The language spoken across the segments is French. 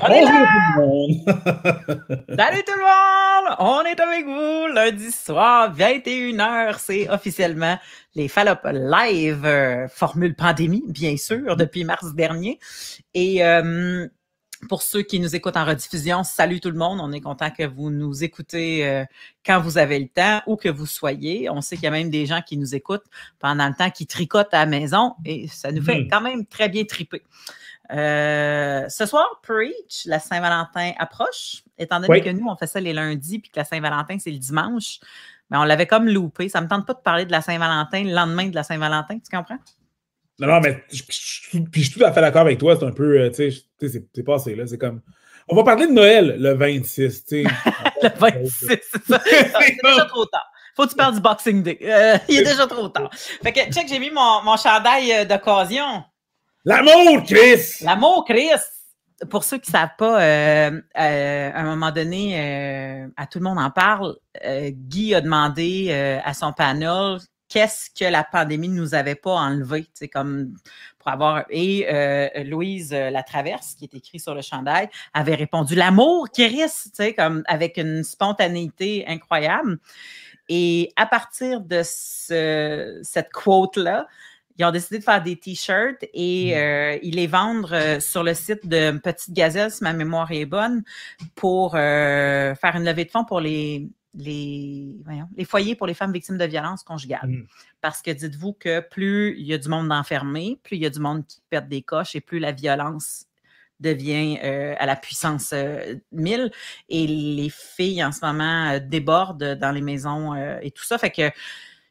Bonjour tout le monde! Salut tout le monde! On est avec vous lundi soir, 21h. C'est officiellement les Fallop Live, euh, formule pandémie, bien sûr, depuis mars dernier. Et euh, pour ceux qui nous écoutent en rediffusion, salut tout le monde. On est content que vous nous écoutez euh, quand vous avez le temps ou que vous soyez. On sait qu'il y a même des gens qui nous écoutent pendant le temps qui tricotent à la maison et ça nous fait Mhm. quand même très bien triper. Euh, ce soir, Preach, la Saint-Valentin approche. Étant donné Oui. que nous, on fait ça les lundis puis que la Saint-Valentin, c'est le dimanche, mais on l'avait comme loupé. Ça me tente pas de parler de la Saint-Valentin le lendemain de la Saint-Valentin, tu comprends? Non, non, mais je, je- je- puis je suis tout à fait d'accord avec toi. C'est un peu, euh, tu sais, c'est- passé, là. C'est comme. On va parler de Noël le 26, tu sais. Le 26, c'est ça. C'est déjà trop tard. Faut que tu parles du Boxing Day. Euh, il est déjà trop tard. Fait que, check, j'ai mis mon, mon chandail d'occasion. L'amour, Chris! L'amour, Chris! Pour ceux qui ne savent pas, euh, euh, à un moment donné, euh, à tout le monde en parle, Guy a demandé à son panel qu'est-ce que la pandémie ne nous avait pas enlevé, sais, comme pour avoir... Et Louise euh, Latraverse, qui est écrit sur le chandail, avait répondu « L'amour, Chris! » tu sais, comme avec une spontanéité incroyable. Et à partir de ce- cette quote-là, ils ont décidé de faire des t-shirts et Mm. euh, ils les vendent euh, sur le site de Petite Gazelle, si ma mémoire est bonne, pour euh, faire une levée de fonds pour les, les, voyons, les foyers pour les femmes victimes de violences conjugales. Mm. Parce que dites-vous que plus il y a du monde enfermé, plus il y a du monde qui perd des coches et plus la violence devient euh, à la puissance euh, 1000 et les filles en ce moment euh, débordent dans les maisons et tout ça. Fait que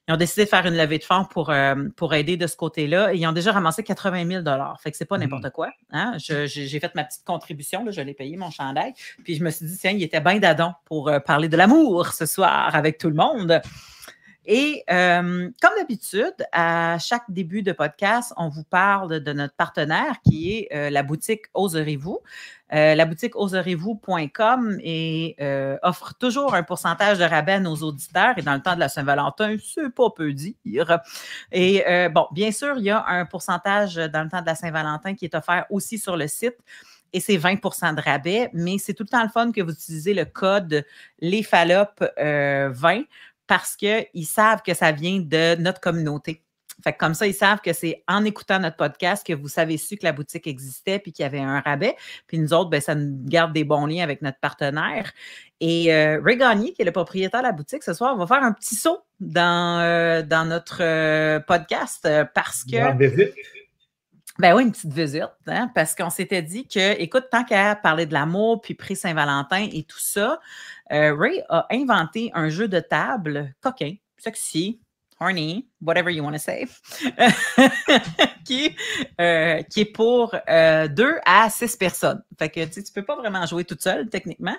ils ont décidé de faire une levée de fonds pour, euh, pour aider de ce côté-là. Et ils ont déjà ramassé 80 000 Fait que c'est pas Mhm. n'importe quoi. Hein? Je- J'ai j'ai fait ma petite contribution, là, je l'ai payé, mon chandail. Puis je me suis dit, tiens, il était bien d'adon pour euh, parler de l'amour ce soir avec tout le monde. Et euh, comme d'habitude, à chaque début de podcast, on vous parle de notre partenaire qui est euh, la boutique Oserez-vous. Euh, la boutique oserez-vous.com euh, offre toujours un pourcentage de rabais à nos auditeurs. Et dans le temps de la Saint-Valentin, c'est pas peu dire. Et euh, bon, bien sûr, il y a un pourcentage dans le temps de la Saint-Valentin qui est offert aussi sur le site. Et c'est 20% de rabais, mais c'est tout le temps le fun que vous utilisez le code lesfallop 20 parce qu'ils savent que ça vient de notre communauté. Fait que comme ça, ils savent que c'est en écoutant notre podcast que vous savez su que la boutique existait puis qu'il y avait un rabais. Puis nous autres, ben, ça nous garde des bons liens avec notre partenaire. Et euh, Ray Gagné, qui est le propriétaire de la boutique ce soir, va faire un petit saut dans, euh, dans notre euh, podcast euh, parce que. Visite. Ben oui, une petite visite, hein, parce qu'on s'était dit que, écoute, tant qu'à parler de l'amour, puis pré-Saint-Valentin et tout ça, euh, Ray a inventé un jeu de table coquin, sexy, horny, whatever you want to say, qui, euh, qui est pour euh, deux à six personnes. Fait que tu tu peux pas vraiment jouer toute seule, techniquement.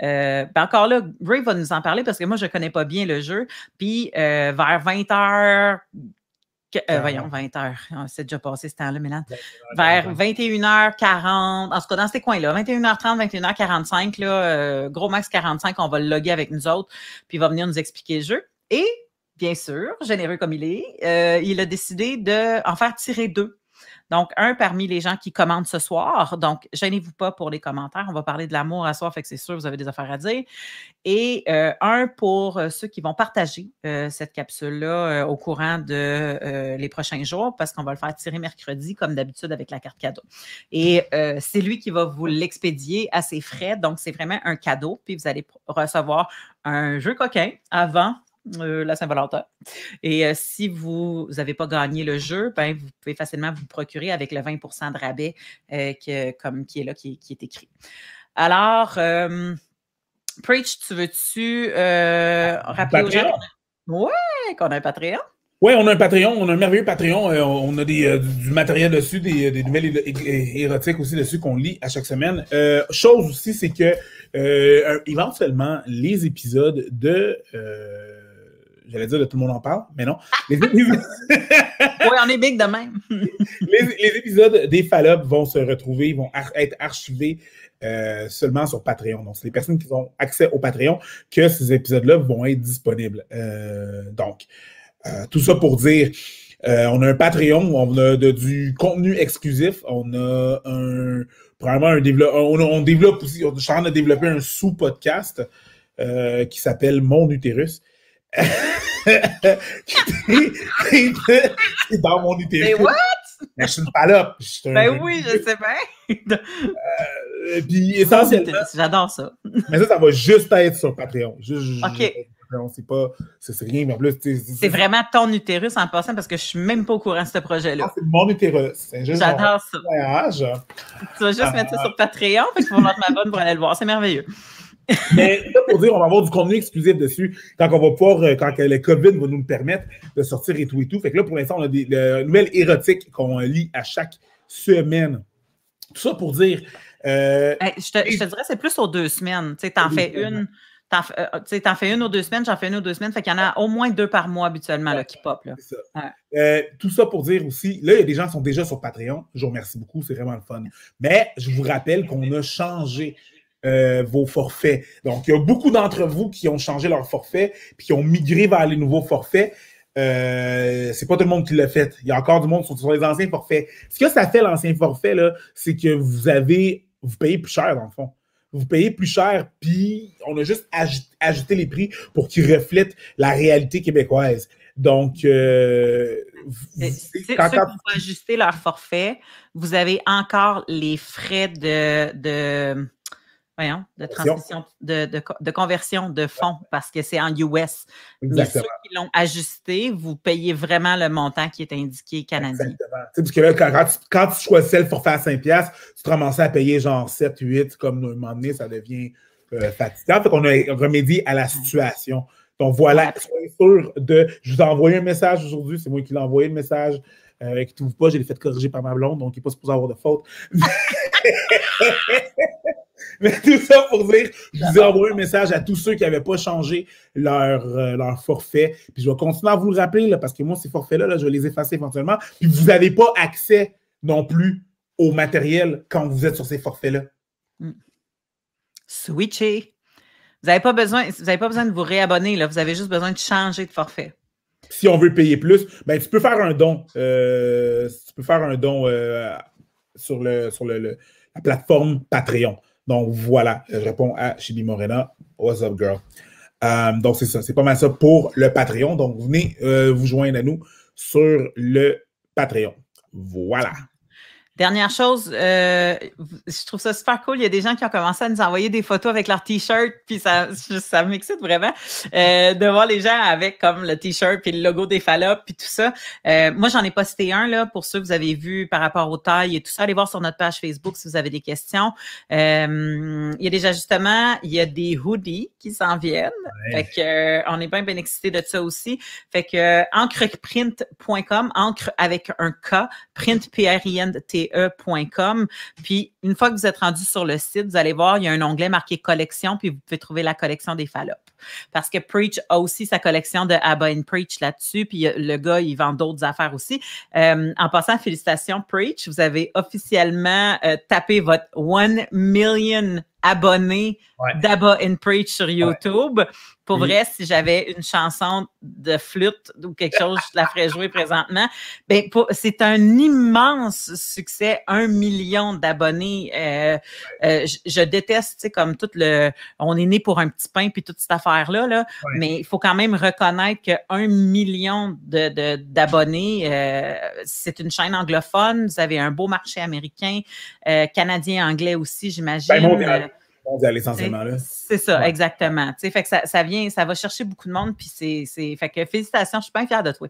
Ben encore là, Ray va nous en parler parce que moi, je connais pas bien le jeu. Puis vers 20 heures, que- euh, voyons, 20 heures. Ah, C'est déjà passé ce temps-là, Mélan. Vers 21h40, en tout cas, dans ces coins-là, 21h30, 21h45, là, euh, gros max 45, on va le loguer avec nous autres, puis il va venir nous expliquer le jeu. Et, bien sûr, généreux comme il est, euh, il a décidé d'en faire tirer deux. Donc, un parmi les gens qui commandent ce soir. Donc, gênez-vous pas pour les commentaires. On va parler de l'amour à soir, fait que c'est sûr, vous avez des affaires à dire. Et euh, un pour euh, ceux qui vont partager euh, cette capsule-là au courant de les prochains jours, parce qu'on va le faire tirer mercredi, comme d'habitude, avec la carte cadeau. Et c'est lui qui va vous l'expédier à ses frais. Donc, c'est vraiment un cadeau. Puis, vous allez recevoir un jeu coquin avant euh, la Saint-Valentin. Et euh, si vous n'avez pas gagné le jeu, ben, vous pouvez facilement vous procurer avec le 20% de rabais euh, que- comme, qui est là, qui, qui est écrit. Alors, Preach, tu veux-tu rappeler aux gens? Patreon? qu'on a- Ouais, qu'on a un Patreon? Oui, on a un Patreon, on a un merveilleux Patreon. euh, on a des, euh, du matériel dessus, des, des nouvelles érotiques aussi dessus qu'on lit à chaque semaine. Euh, chose aussi, c'est que éventuellement, les épisodes de. J'allais dire de tout le monde en parle, mais non. Les épisodes, Oui, on est big de même. les, les épisodes des Fallops vont se retrouver, ils vont ar- être archivés euh, seulement sur Patreon. Donc, c'est les personnes qui ont accès au Patreon que ces épisodes-là vont être disponibles. Euh, donc, euh, tout ça pour dire, on a un Patreon, on a de, du contenu exclusif, on a un probablement un développe, on, on, développe aussi, on en train de développer un sous-podcast qui s'appelle Mon utérus. C'est dans mon utérus. Mais what? Mais je suis une palope. Ben oui, je sais bien. euh, puis essentiellement. J'adore ça. mais ça, ça va juste être sur Patreon. Juste, OK. C'est pas. C'est rien, mais en plus. C'est vraiment ton utérus en passant parce que je suis même pas au courant de ce projet-là. Ah, c'est mon utérus. J'adore ça. Voyage. Tu vas juste ah, mettre ça sur Patreon, fait qu'il faut mettre ma bonne pour aller le voir. C'est merveilleux. Mais ça pour dire, on va avoir du contenu exclusif dessus quand on va pouvoir, euh, quand le COVID va nous le permettre de sortir et tout et tout. Fait que là, pour l'instant, on a des nouvelles érotiques qu'on lit à chaque semaine. Tout ça pour dire. Euh, je, te, je, te, dirais, c'est plus aux deux semaines. Tu sais, t'en fais une. T'en euh, fais une ou deux semaines, j'en fais une ou deux semaines. Fait qu'il y en a au moins deux par mois habituellement là, qui pop. Là. Ça. Ouais. Euh, tout ça pour dire aussi, là, il y a des gens qui sont déjà sur Patreon. Je vous remercie beaucoup, c'est vraiment le fun. Mais je vous rappelle qu'on a changé euh, vos forfaits. Donc, il y a beaucoup d'entre vous qui ont changé leur forfait puis qui ont migré vers les nouveaux forfaits. Euh, c'est pas tout le monde qui l'a fait. Il y a encore du monde sur, sur les anciens forfaits. Ce que ça fait, l'ancien forfait, là, c'est que vous avez, vous payez plus cher, dans le fond. Vous payez plus cher, puis on a juste ajouté les prix pour qu'ils reflètent la réalité québécoise. Donc, euh, quand, quand... Pour ajuster leur forfait, vous avez encore les frais de, de voyons, de transmission, de, de, de, conversion de fonds parce que c'est en US. Mais ceux qui l'ont ajusté, vous payez vraiment le montant qui est indiqué canadien. Exactement. parce que là, quand, quand, tu choisissais le forfait à 5$, tu te ramassais à payer genre 7, 8, comme à un moment donné, ça devient euh, fatigant. Fait qu'on a remédié à la situation. Donc voilà, soyez sûr de. Je vous ai envoyé un message aujourd'hui, c'est moi qui l'ai envoyé le message. Euh, qui ne trouve pas, je l'ai fait corriger par ma blonde, donc il n'est pas supposé avoir de faute. Mais tout ça pour dire, je vous ai envoyé un message à tous ceux qui n'avaient pas changé leur, euh, leur forfait. Puis je vais continuer à vous le rappeler, là, parce que moi, ces forfaits-là, là, je vais les effacer éventuellement. Puis vous n'avez pas accès non plus au matériel quand vous êtes sur ces forfaits-là. Mm. Switcher. Vous n'avez pas, besoin, vous pas besoin de vous réabonner, là. vous avez juste besoin de changer de forfait. Si on veut payer plus, ben, tu peux faire un don. Euh, tu peux faire un don euh, sur, le, sur le, la plateforme Patreon. Donc voilà, je réponds à Chibi Morena. What's up, girl? Euh, donc c'est ça, c'est pas mal ça pour le Patreon. Donc venez euh, vous joindre à nous sur le Patreon. Voilà. Dernière chose, euh, je trouve ça super cool. Il y a des gens qui ont commencé à nous envoyer des photos avec leur t-shirt, puis ça, ça m'excite vraiment euh, de voir les gens avec comme le t-shirt puis le logo des Fallop puis tout ça. Euh, moi, j'en ai posté un là pour ceux que vous avez vu par rapport aux tailles et tout ça. Allez voir sur notre page Facebook si vous avez des questions. il y a des ajustements, il y a des hoodies qui s'en viennent. Fait que on est bien bien excité de ça aussi. Fait que encreprint.com, encre avec un K, print P R I N T E.com. Puis, une fois que vous êtes rendu sur le site, vous allez voir, il y a un onglet marqué collection, puis vous pouvez trouver la collection des Fallop. Parce que Preach a aussi sa collection de Abba and Preach là-dessus, puis le gars, il vend d'autres affaires aussi. Euh, en passant, félicitations, Preach, vous avez officiellement euh, tapé votre 1 million abonnés d'Abba and Preach sur YouTube. Pour vrai, si j'avais une chanson de flûte ou quelque chose, je la ferais jouer présentement. Ben, c'est un immense succès, un million d'abonnés. Euh, euh, je, déteste, tu sais, comme tout le, on est né pour un petit pain puis toute cette affaire-là, là, mais il faut quand même reconnaître qu'un million de, d'abonnés, euh, c'est une chaîne anglophone. Vous avez un beau marché américain, canadien, anglais aussi, j'imagine. Ben, essentiellement. Là. C'est ça, exactement. fait que ça, ça, vient, ça va chercher beaucoup de monde, puis c'est. Fait que félicitations, je suis bien fière de toi.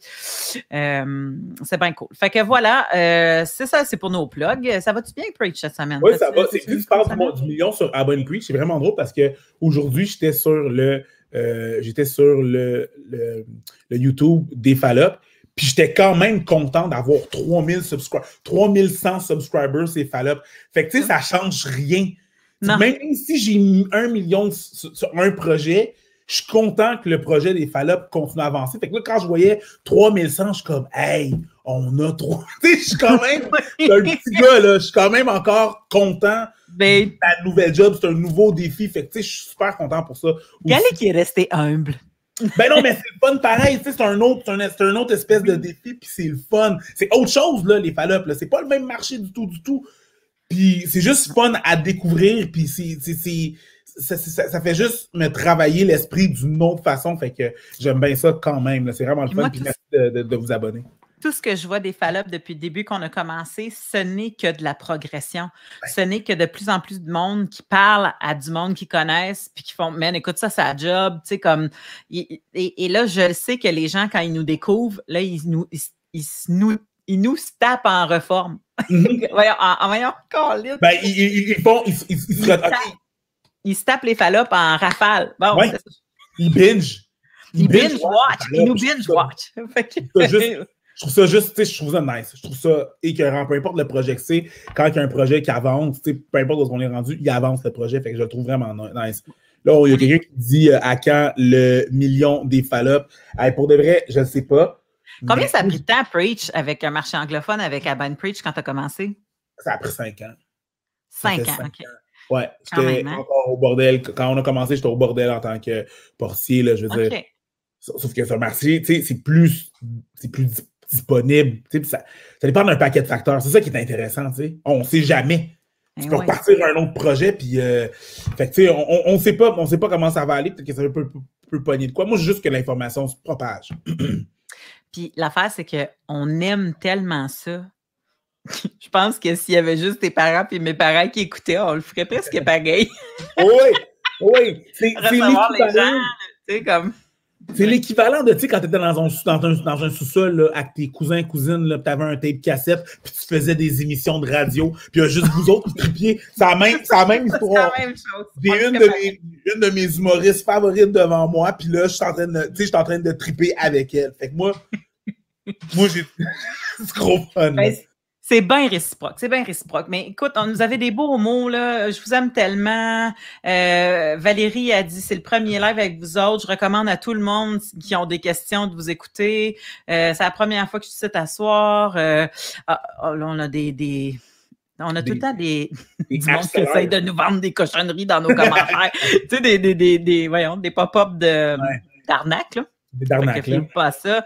Euh, c'est bien cool. Fait que voilà, euh, c'est ça, c'est pour nos plugs. Ça va-tu bien, Preach, cette semaine? Oui, ça va. C'est tu parles du, million sur Abon Preach, c'est vraiment drôle parce qu'aujourd'hui, j'étais sur le. Euh, j'étais sur le, le, le, YouTube des Fallop. Puis j'étais quand même content d'avoir 3000 subscribers, 3100 subscribers, c'est Fallop. Fait que tu sais, ça change rien même si j'ai un million sur, un projet, je suis content que le projet des Fallop continue à avancer. Fait que là, quand je voyais 3100, je suis comme, hey, on a trois. je suis quand même un petit gars, là. Je suis quand même encore content. Ben, de nouvelle job, c'est un nouveau défi. Fait que, tu sais, je suis super content pour ça. Est qui est resté humble? Ben non, mais c'est le fun pareil. C'est un autre, un autre espèce de défi, puis c'est le fun. C'est autre chose, là, les fallops. Là. C'est pas le même marché du tout, du tout. Puis c'est juste fun à découvrir, puis c'est, c'est, ça, ça- ça fait juste me travailler l'esprit d'une autre façon. Fait que j'aime bien ça quand même. C'est vraiment le fun. moi, Puis merci de, de- de vous abonner. Tout ce que je vois des fallops depuis le début qu'on a commencé, ce n'est que de la progression. Ce n'est que de plus en plus de monde qui parle à du monde qu'ils connaissent puis qui font Man, écoute, ça, c'est un job. Tu sais, comme. Et, et- et là, je sais que les gens, quand ils nous découvrent, là, ils nous, ils, ils se nous, ils nous tapent en reforme. Mhm. voyons, en, voyons. Ben, ils, ils- ils font. Ils, ils- ils se tapent. Ils se tapent les fallops en rafale. Bon, Ouais. ils binge. ils binge watch. Ils nous binge watch. Je trouve ça juste, tu sais, je trouve ça nice. Je trouve ça écœurant. Peu importe le projet que c'est, quand il y a un projet qui avance, tu sais, peu importe où on est rendu, il avance le projet. Fait que je le trouve vraiment nice. Là, il y a quelqu'un qui dit euh, à quand le million des fallops. Hey, pour de vrai, je ne sais pas. Combien ça a pris de temps, Preach, avec un marché anglophone, avec Urban Preach, quand tu as commencé? Ça a pris cinq ans. Cinq ans, cinq OK. Ouais, Quand j'étais hein? encore au bordel. Quand on a commencé, j'étais au bordel en tant que portier, là, je veux dire. OK. Sauf que sur le marché, tu sais, c'est plus, c'est plus dis- disponible. tu sais, puis Ça, ça dépend d'un paquet de facteurs. C'est ça qui est intéressant. tu sais. On ne sait jamais. Eh Tu peux ouais. repartir à un autre projet, puis euh, fait que, tu sais, on ne sait pas, on sait pas comment ça va aller, peut-être que ça peut, peut, peut pogner de quoi. Moi, juste que l'information se propage. Puis l'affaire, c'est qu'on aime tellement ça. Je pense que s'il y avait juste tes parents et mes parents qui écoutaient, on le ferait presque pareil. oui, oui. C'est les gens, l'équivalent. tu sais, comme. C'est l'équivalent de, tu sais, quand tu étais dans un, dans un, dans un sous-sol avec tes cousins cousines, tu avais un tape cassette, puis tu faisais des émissions de radio, puis il y a juste vous autres qui tripiez. C'est la même, c'est la même C'est histoire. la même chose. J'ai une de, mes, une de mes humoristes favorites devant moi, puis là, je suis en train de, tu sais, en train de triper avec elle. Fait que moi, moi, j'ai, c'est gros fun. Ben, c'est- bien réciproque, c'est bien réciproque. Mais écoute, on nous avait des beaux mots, là. Je vous aime tellement. Euh, Valérie a dit, c'est le premier live avec vous autres. Je recommande à tout le monde qui ont des questions de vous écouter. Euh, c'est la première fois que je suis ici t'asseoir. Euh, ah, là, on a des... des... On a tout le temps des, Des du monde qui harceleurs. essaye de nous vendre des cochonneries dans nos commentaires. tu sais, des, des, des, des, voyons, des pop-up de, Ouais. d'arnaque, là. Pas ça.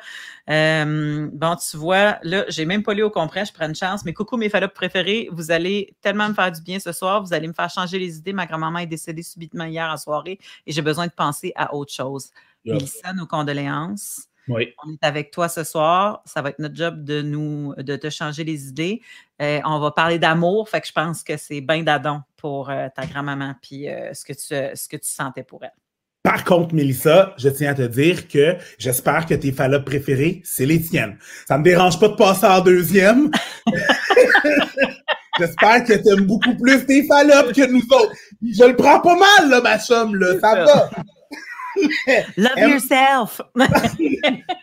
Euh, bon, tu vois, là, j'ai même pas lu au complet, je prends une chance. Mais coucou, mes fallops préférés, vous allez tellement me faire du bien ce soir. Vous allez me faire changer les idées. Ma grand-maman est décédée subitement hier en soirée et j'ai besoin de penser à autre chose. Yeah. Mélissa, nos condoléances. Oui. On est avec toi ce soir. Ça va être notre job de nous de te changer les idées. Euh, on va parler d'amour. Fait que je pense que c'est bien d'adon pour euh, ta grand-maman puis euh, ce, que tu, ce que tu sentais pour elle. Par contre, Mélissa, je tiens à te dire que j'espère que tes fallops préférés, c'est les tiennes. Ça me dérange pas de passer en deuxième. j'espère que tu aimes beaucoup plus tes fallops que nous autres. Je le prends pas mal, là, ma chum, là. Ça va. Love yourself!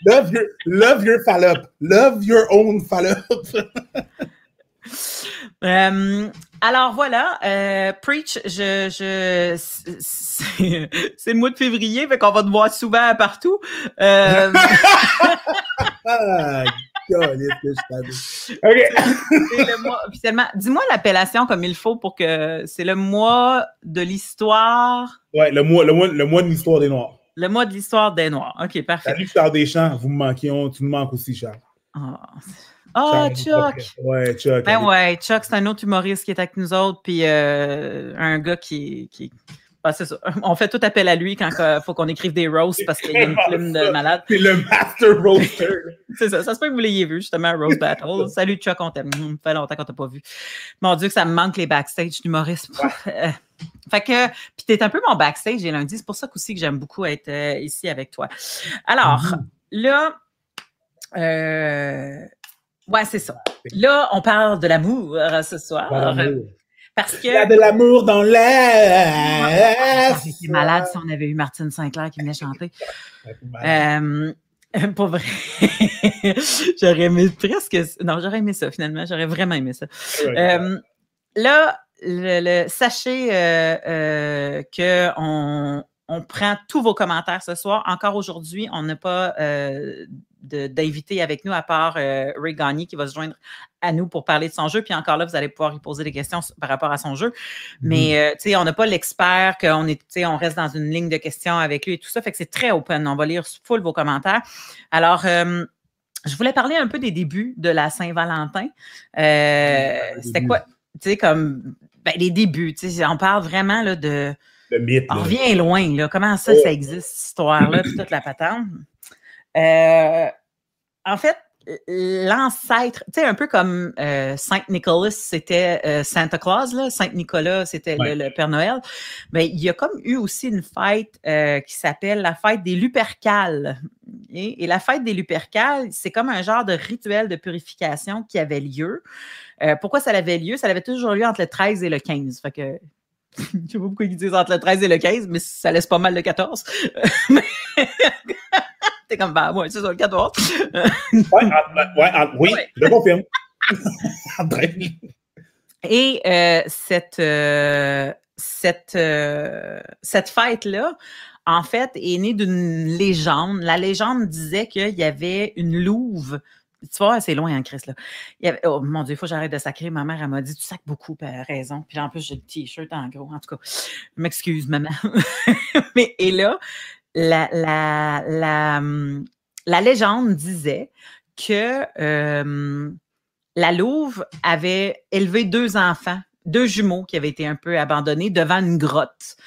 Love your, love your fallop. Love your own fallop. Euh, alors voilà, euh, Preach, je, je, c'est le mois de février, fait qu'on va te voir souvent partout. Euh, ah, câlisse que je t'avais. OK. c'est le mois, officiellement, dis-moi l'appellation comme il faut pour que c'est le mois de l'histoire, Ouais, le mois, le mois, le mois de l'histoire des Noirs. le mois de l'histoire des Noirs. Ok, parfait. Salut, Charles Deschamps. Vous me manquez. on- tu me manques aussi, Charles. Ah, Ah, Charles, Chuck! Ouais, Chuck. Ben ouais, Chuck, c'est un autre humoriste qui est avec nous autres, puis euh, un gars qui. qui... Ben, c'est ça. On fait tout appel à lui quand il faut qu'on écrive des roasts parce qu'il y a une plume de malade. C'est le master roaster. C'est ça. Ça se peut que vous l'ayez vu, justement, Rose Battle. Salut Chuck, on t'aime. Ça fait longtemps qu'on t'a pas vu. Mon Dieu, que ça me manque les backstage d'humoristes. Euh, fait que, puis t'es un peu mon backstage les lundis. C'est pour ça aussi que j'aime beaucoup être euh, ici avec toi. Alors, Mhm. là, euh, ouais, c'est ça. Là, on parle de l'amour euh, ce soir. Parce que. Il y a de l'amour dans l'air. C'est malade si on avait eu Martine Sinclair qui venait chanter. Euh, pour vrai, j'aurais aimé presque. Non, j'aurais aimé ça finalement. J'aurais vraiment aimé ça. Euh, là, le, le- sachez euh, euh, que on, on prend tous vos commentaires ce soir. Encore aujourd'hui, on n'a pas euh, d'invités avec nous, à part euh, Ray Gagné qui va se joindre à nous pour parler de son jeu. Puis encore là, vous allez pouvoir lui poser des questions par rapport à son jeu. Mais, euh, tu sais, on n'a pas l'expert, qu'on est, on reste dans une ligne de questions avec lui et tout ça. Fait que c'est très open. On va lire full vos commentaires. Alors, euh, je voulais parler un peu des débuts de la Saint-Valentin. C'était quoi? Tu sais, comme ben, les débuts. Tu sais, on parle vraiment là, de. Le mythe. On revient loin, là. Comment ça, ça existe, cette histoire-là, toute la patente? Euh, en fait, l'ancêtre, tu sais, un peu comme euh, Saint Nicolas, c'était euh, Santa Claus, là. Saint Nicolas, c'était le, Père Noël. Mais il y a comme eu aussi une fête qui s'appelle la fête des Lupercales. Et, la fête des Lupercales, c'est comme un genre de rituel de purification qui avait lieu. pourquoi ça avait lieu? Ça avait toujours lieu entre le 13 et le 15. Fait que je ne sais pas pourquoi ils disent entre le 13 et le 15, mais ça laisse pas mal le 14. T'es comme, bah, ouais, c'est ça, le 14. ouais, ouais, oui, je confirme. Et euh, cette, euh, cette, euh, cette fête-là, en fait, est née d'une légende. La légende disait qu'il y avait une louve tu vois, c'est loin, hein, Chris. Là. Il y avait, oh mon Dieu, il faut que j'arrête de sacrer. Ma mère, elle m'a dit Tu sacs beaucoup, puis elle a raison. Puis en plus, j'ai le t-shirt en gros. En tout cas, je m'excuse, maman. Mais, et là, la, la, la, hum, la légende disait que euh, la Louve avait élevé deux enfants, deux jumeaux qui avaient été un peu abandonnés devant une grotte.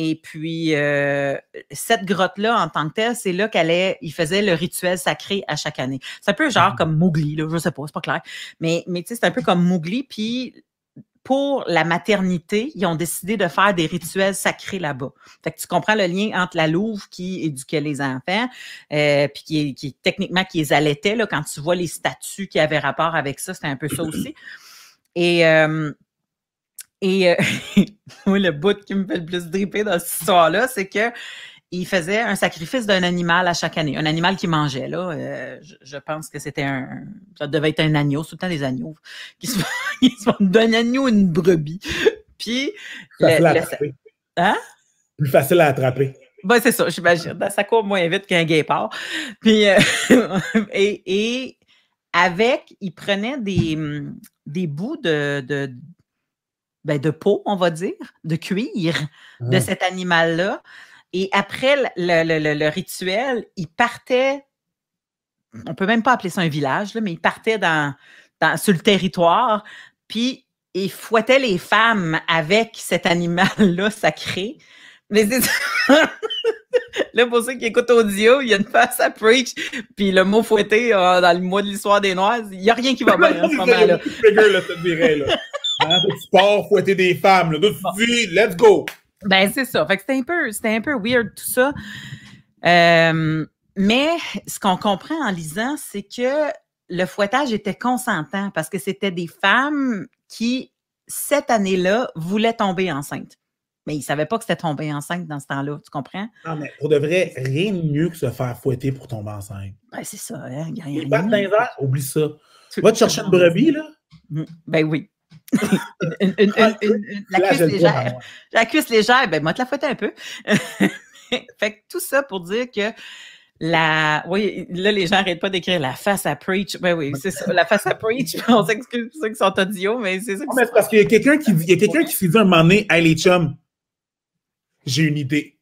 Et puis, euh, cette grotte-là, en tant que telle, c'est là qu'elle il faisait le rituel sacré à chaque année. C'est un peu genre mhm. comme Mowgli, là, je sais pas, c'est pas clair. Mais, mais tu sais, c'est un peu comme Mowgli. Puis, pour la maternité, ils ont décidé de faire des rituels sacrés là-bas. Fait que tu comprends le lien entre la louve qui éduquait les enfants, euh, puis qui, qui, techniquement qui les allaitait. Là, quand tu vois les statues qui avaient rapport avec ça, c'était un peu ça aussi. Et euh, et euh, le bout qui me fait le plus dripper dans cette histoire-là, c'est que il faisait un sacrifice d'un animal à chaque année, un animal qui mangeait. Là, euh, je, pense que c'était un, ça devait être un agneau, tout le temps des agneaux qui se font d'un agneau une brebis. Puis, facile à attraper. Hein? Plus facile à attraper. Ben, c'est ça, j'imagine. Ça court moins vite qu'un guépard. Puis, euh, et, et, avec, il prenait des, des bouts de, de ben, de peau, on va dire, de cuir de ah. cet animal-là. Et après le, rituel, il partait, on peut même pas appeler ça un village, mais il partait dans, sur le territoire, puis il fouettait les femmes avec cet animal-là sacré. Mais c'est Là, pour ceux qui écoutent audio, il y a une face à preach, puis le mot fouetté euh, dans le mois de l'histoire des Noirs, il n'y a rien qui va bien en ce moment-là. Hein, sport, fouetter des femmes. Là. tu dis, let's go. Ben, c'est ça. Fait que c'était un peu, c'était un peu weird tout ça. Euh, mais ce qu'on comprend en lisant, c'est que le fouettage était consentant parce que c'était des femmes qui, cette année-là, voulaient tomber enceintes. Mais ils ne savaient pas que c'était tomber enceinte dans ce temps-là, tu comprends? Non, mais pour de vrai, rien de mieux que se faire fouetter pour tomber enceinte. Ben, c'est ça, hein? Les oublie ça. Va te chercher une brebis, là? Mm, ben oui la cuisse légère. La cuisse légère, ben moi, te la fouette un peu. fait que tout ça pour dire que la. Oui, là, les gens n'arrêtent pas d'écrire la face à preach. Ben oui, c'est ça, la face à preach. On s'excuse pour ceux qui sont audio, mais c'est ça. Non, mais c'est parce qu'il y a quelqu'un qui, il y a quelqu'un qui s'est dit un moment donné, hey les chums, j'ai une idée.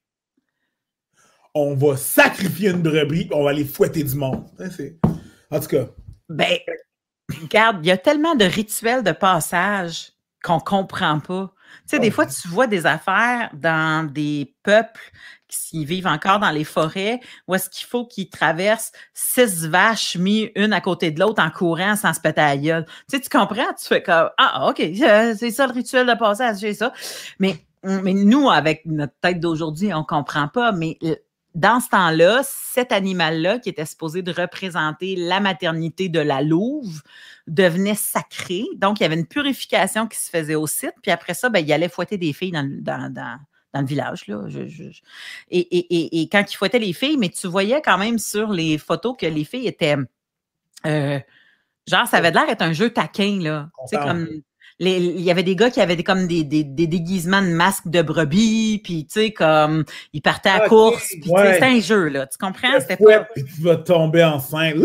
On va sacrifier une brebis, on va aller fouetter du monde. En tout cas. Ben, Regarde, il y a tellement de rituels de passage qu'on comprend pas. Tu sais, des fois, tu vois des affaires dans des peuples qui vivent encore dans les forêts, où est-ce qu'il faut qu'ils traversent six vaches mises une à côté de l'autre en courant sans se péter à gueule. Tu sais, tu comprends? Tu fais comme, ah, OK, c'est ça le rituel de passage, c'est ça. Mais, mais nous, avec notre tête d'aujourd'hui, on comprend pas, mais dans ce temps-là, cet animal-là, qui était supposé de représenter la maternité de la louve, devenait sacré. Donc, il y avait une purification qui se faisait au site. Puis après ça, ben, il allait fouetter des filles dans, le village. Là. Et, quand il fouettait les filles, mais tu voyais quand même sur les photos que les filles étaient. Euh, genre, ça avait l'air d'être un jeu taquin. Là. comme il y avait des gars qui avaient des, comme des, des, des déguisements de masques de brebis, puis tu sais, comme ils partaient à course, puis ouais. c'était un jeu, là. Tu comprends? C'était pas. puis tu vas tomber enceinte.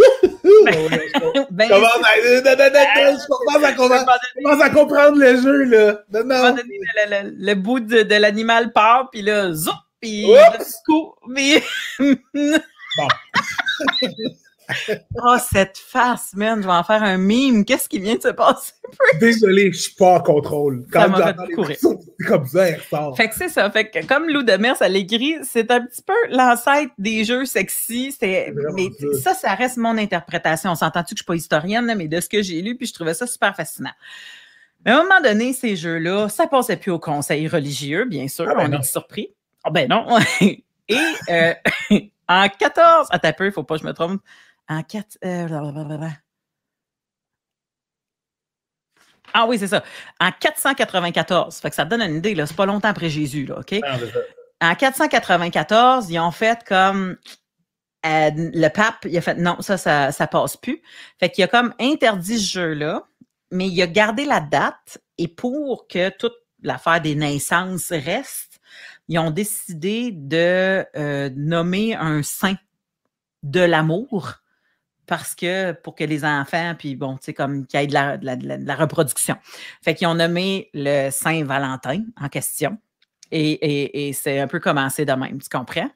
Ben, Commence à, je commence à comprendre- je commence à comprendre le jeu, là. Non, non. donné, le, le- le bout de, de l'animal part, puis là, zoup, puis Oups! le coup, puis... Bon. oh, cette face, man, je vais en faire un mime. Qu'est-ce qui vient de se passer? Désolé, je suis pas en contrôle. Ça m'a fait courir. C'est comme ça, ressort. Fait que c'est ça. Fait que comme Lou de Mers, elle écrit, c'est un petit peu l'ancêtre des jeux sexy. C'est mais ça. ça, ça reste mon interprétation. On s'entend-tu que je suis pas historienne, mais de ce que j'ai lu, puis je trouvais ça super fascinant. Mais à un moment donné, ces jeux-là, ça passait plus au conseil religieux, bien sûr. Ah ben on non. est surpris. Ah ben non. Et euh, en 14, attends un peu, il faut pas que je me trompe. En 4, euh, blablabla. Ah oui, c'est ça. En 494, fait que ça te donne une idée, là, c'est pas longtemps après Jésus, là, OK? Non, ça. En 494, ils ont fait comme euh, le pape, il a fait non, ça, ça, ça passe plus. Fait qu'il a comme interdit ce jeu-là, mais il a gardé la date et pour que toute l'affaire des naissances reste, ils ont décidé de euh, nommer un saint de l'amour parce que pour que les enfants, puis bon, tu sais, comme qu'il y ait de la, de la- de la- de la reproduction. Fait qu'ils ont nommé le Saint Valentin en question. Et, et- et c'est un peu commencé de même, tu comprends?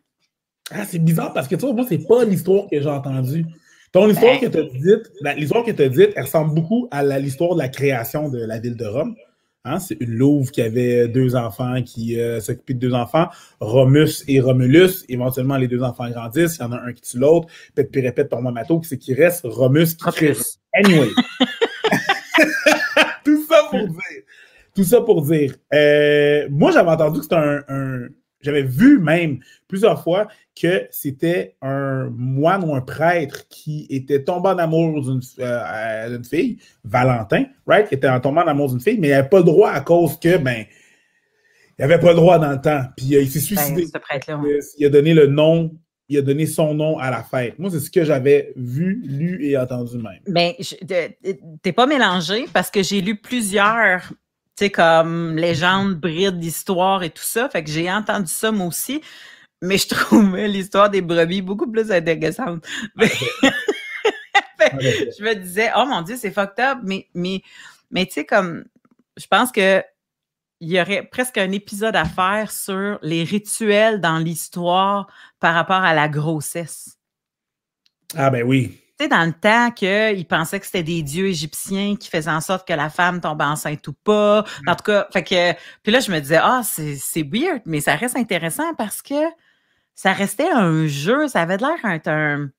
Ah, c'est bizarre parce que tu vois, moi, c'est pas l'histoire que j'ai entendue. Ton histoire Ben. que tu as dite, la- l'histoire que tu as dite, elle ressemble beaucoup à l'histoire de la création de la ville de Rome. Hein, c'est une louve qui avait deux enfants, qui euh, s'occupait de deux enfants, Romus et Romulus. Éventuellement, les deux enfants grandissent, il y en a un qui tue l'autre. Pète puis répète par mato, c'est qui reste? Romus qui crée. Anyway. Tout ça pour dire. Tout ça pour dire. euh, moi, j'avais entendu que c'était un, un- J'avais vu même plusieurs fois que c'était un moine ou un prêtre qui était tombé en amour d'une euh, fille, Valentin, right? Qui était en tombant en amour d'une fille, mais il n'avait pas le droit à cause que, ben, il n'avait pas le droit dans le temps. Puis euh, il s'est suicidé. Ben, prêtre-là. Il a donné le nom, il a donné son nom à la fête. Moi, c'est ce que j'avais vu, lu et entendu même. De- t'es pas mélangé parce que j'ai lu plusieurs, tu sais, comme légendes, brides d'histoire et tout ça. Fait que j'ai entendu ça moi aussi. Mais je trouvais l'histoire des brebis beaucoup plus intéressante. Fait- je me disais, oh mon Dieu, c'est fucked up. Mais, mais, mais tu sais, comme, je pense que il y aurait presque un épisode à faire sur les rituels dans l'histoire par rapport à la grossesse. Ah ben oui. Tu sais, dans le temps qu'ils pensaient que c'était des dieux égyptiens qui faisaient en sorte que la femme tombe enceinte ou pas. En tout cas, fait que. Puis là, je me disais, ah, c'est c'est weird, mais ça reste intéressant parce que ça restait un jeu, ça avait l'air un, un-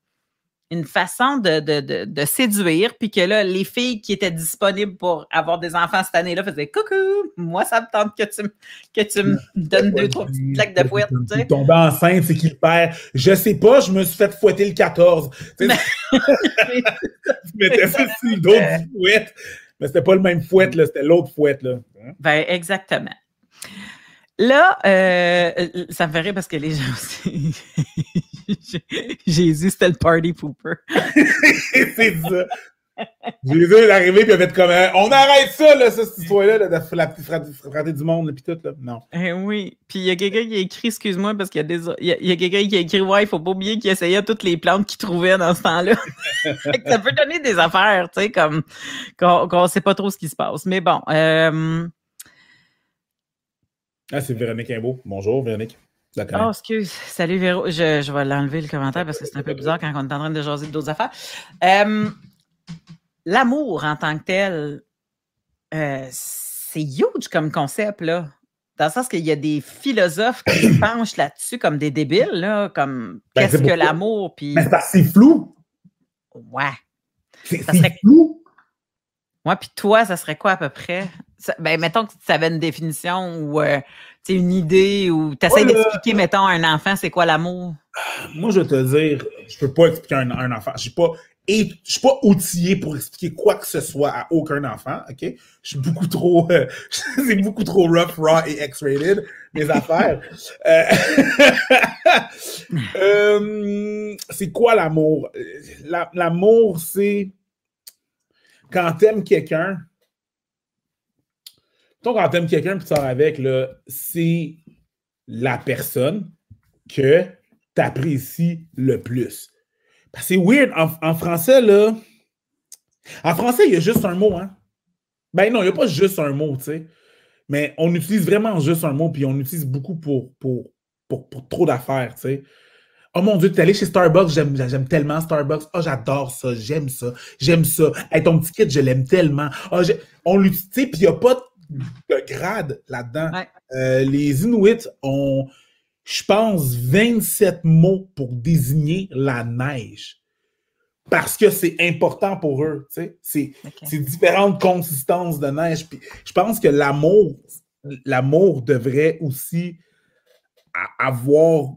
une façon de, de, de, de séduire, puis que là, les filles qui étaient disponibles pour avoir des enfants cette année-là faisaient Coucou, moi, ça me tente que tu, me- que tu me donnes deux, trois petites claques de fouette, tu sais. Tomber enceinte, c'est qui le perd? Je sais pas, je me suis fait fouetter le 14. Tu mettais ça sur le dos du fouette. Mais c'était pas le même fouette, là, c'était l'autre fouette, là. Ben, exactement. Là, euh, ça me ferait parce que les gens aussi. Jésus, c'était le party pooper. c'est ça. Jésus est arrivé, puis il a fait comme euh, On arrête ça, là, ça, cette histoire-là, là, de la fraternité du monde, puis tout, là. Non. Eh oui. Puis il y a quelqu'un qui a écrit, excuse-moi, parce qu'il y a des. Il y a, quelqu'un qui a écrit, ouais, il faut pas oublier qu'il essayait toutes les plantes qu'il trouvait dans ce temps-là. Ça peut donner des affaires, tu sais, comme qu'on qu'on sait pas trop ce qui se passe. Mais bon. Euh, Ah, c'est Véronique Imbeau. Bonjour, Véronique. Oh, excuse. Salut Véro. Je, je vais l'enlever le commentaire parce que c'est un peu bizarre quand on est en train de jaser d'autres affaires. Euh, L'amour en tant que tel, euh, c'est huge comme concept, là. Dans le sens qu'il y a des philosophes qui se penchent là-dessus comme des débiles, là, comme Ben, qu'est-ce que l'amour, puis Mais c'est que c'est flou. ouais. C'est serait- flou. Moi, puis toi, ça serait quoi à peu près? Ça- ben, mettons que tu avais une définition ou euh, une idée ou tu essaies Ouais, là. d'expliquer, mettons, à un enfant, c'est quoi l'amour? Moi, je vais te dire, je peux pas expliquer à un, un enfant. Je je suis pas outillé pour expliquer quoi que ce soit à aucun enfant, ok? Je suis beaucoup trop, euh, c'est beaucoup trop rough, raw et X-rated, mes affaires. Euh, euh, c'est quoi l'amour? La- L'amour, c'est quand t'aimes quelqu'un, Donc, quand t'aimes quelqu'un que tu sors avec, c'est la personne que tu apprécies le plus. C'est weird. En, français, là. En français, il y a juste un mot, hein? Ben non, il n'y a pas juste un mot, tu sais. Mais on utilise vraiment juste un mot, puis on utilise beaucoup pour, pour, pour, pour trop d'affaires, tu sais. Oh mon Dieu, tu es allé chez Starbucks, j'aime tellement Starbucks. Oh, j'adore ça, j'aime ça, j'aime ça. Hey, ton petit kit, je l'aime tellement. Oh, on l'utilise, puis il n'y a pas de grade là-dedans. Euh, les Inuits ont, je pense, 27 mots pour désigner la neige. Parce que c'est important pour eux. C'est okay. différentes consistances de neige. Puis je pense que l'amour, l'amour devrait aussi avoir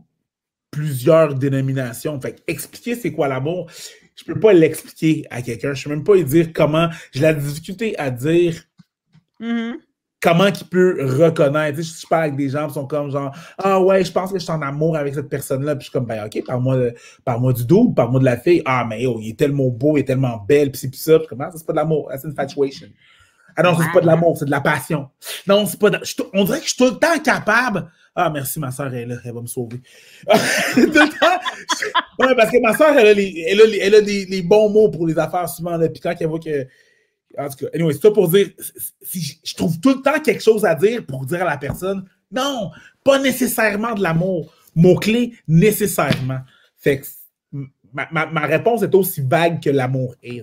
plusieurs dénominations. Fait expliquer c'est quoi l'amour, je peux pas l'expliquer à quelqu'un. Je peux même pas lui dire comment. J'ai la difficulté à dire mm-hmm. comment il peut reconnaître? Tu sais, je parle avec des gens qui sont comme genre Ah ouais, je pense que je suis en amour avec cette personne-là. Puis je suis comme ben ok, parle-moi parle du double, parle-moi de la fille. Ah, mais oh, il est tellement beau, il est tellement belle, puis c'est ça. Puis comment ah, ça, c'est pas de l'amour, c'est une infatuation. Ah non, c'est pas de l'amour, c'est de la passion. Non, c'est pas de... On dirait que je suis tout le temps capable ah, merci, ma soeur est là, elle va me sauver. Tout le temps. Ouais, parce que ma soeur, elle a, les, elle a, les, elle a les, les, bons mots pour les affaires souvent. Là, puis quand elle voit que. En tout cas, anyway, c'est ça pour dire. Si je trouve tout le temps quelque chose à dire pour dire à la personne non, pas nécessairement de l'amour. Mot-clé, nécessairement. Fait ma, ma, ma réponse est aussi vague que l'amour est.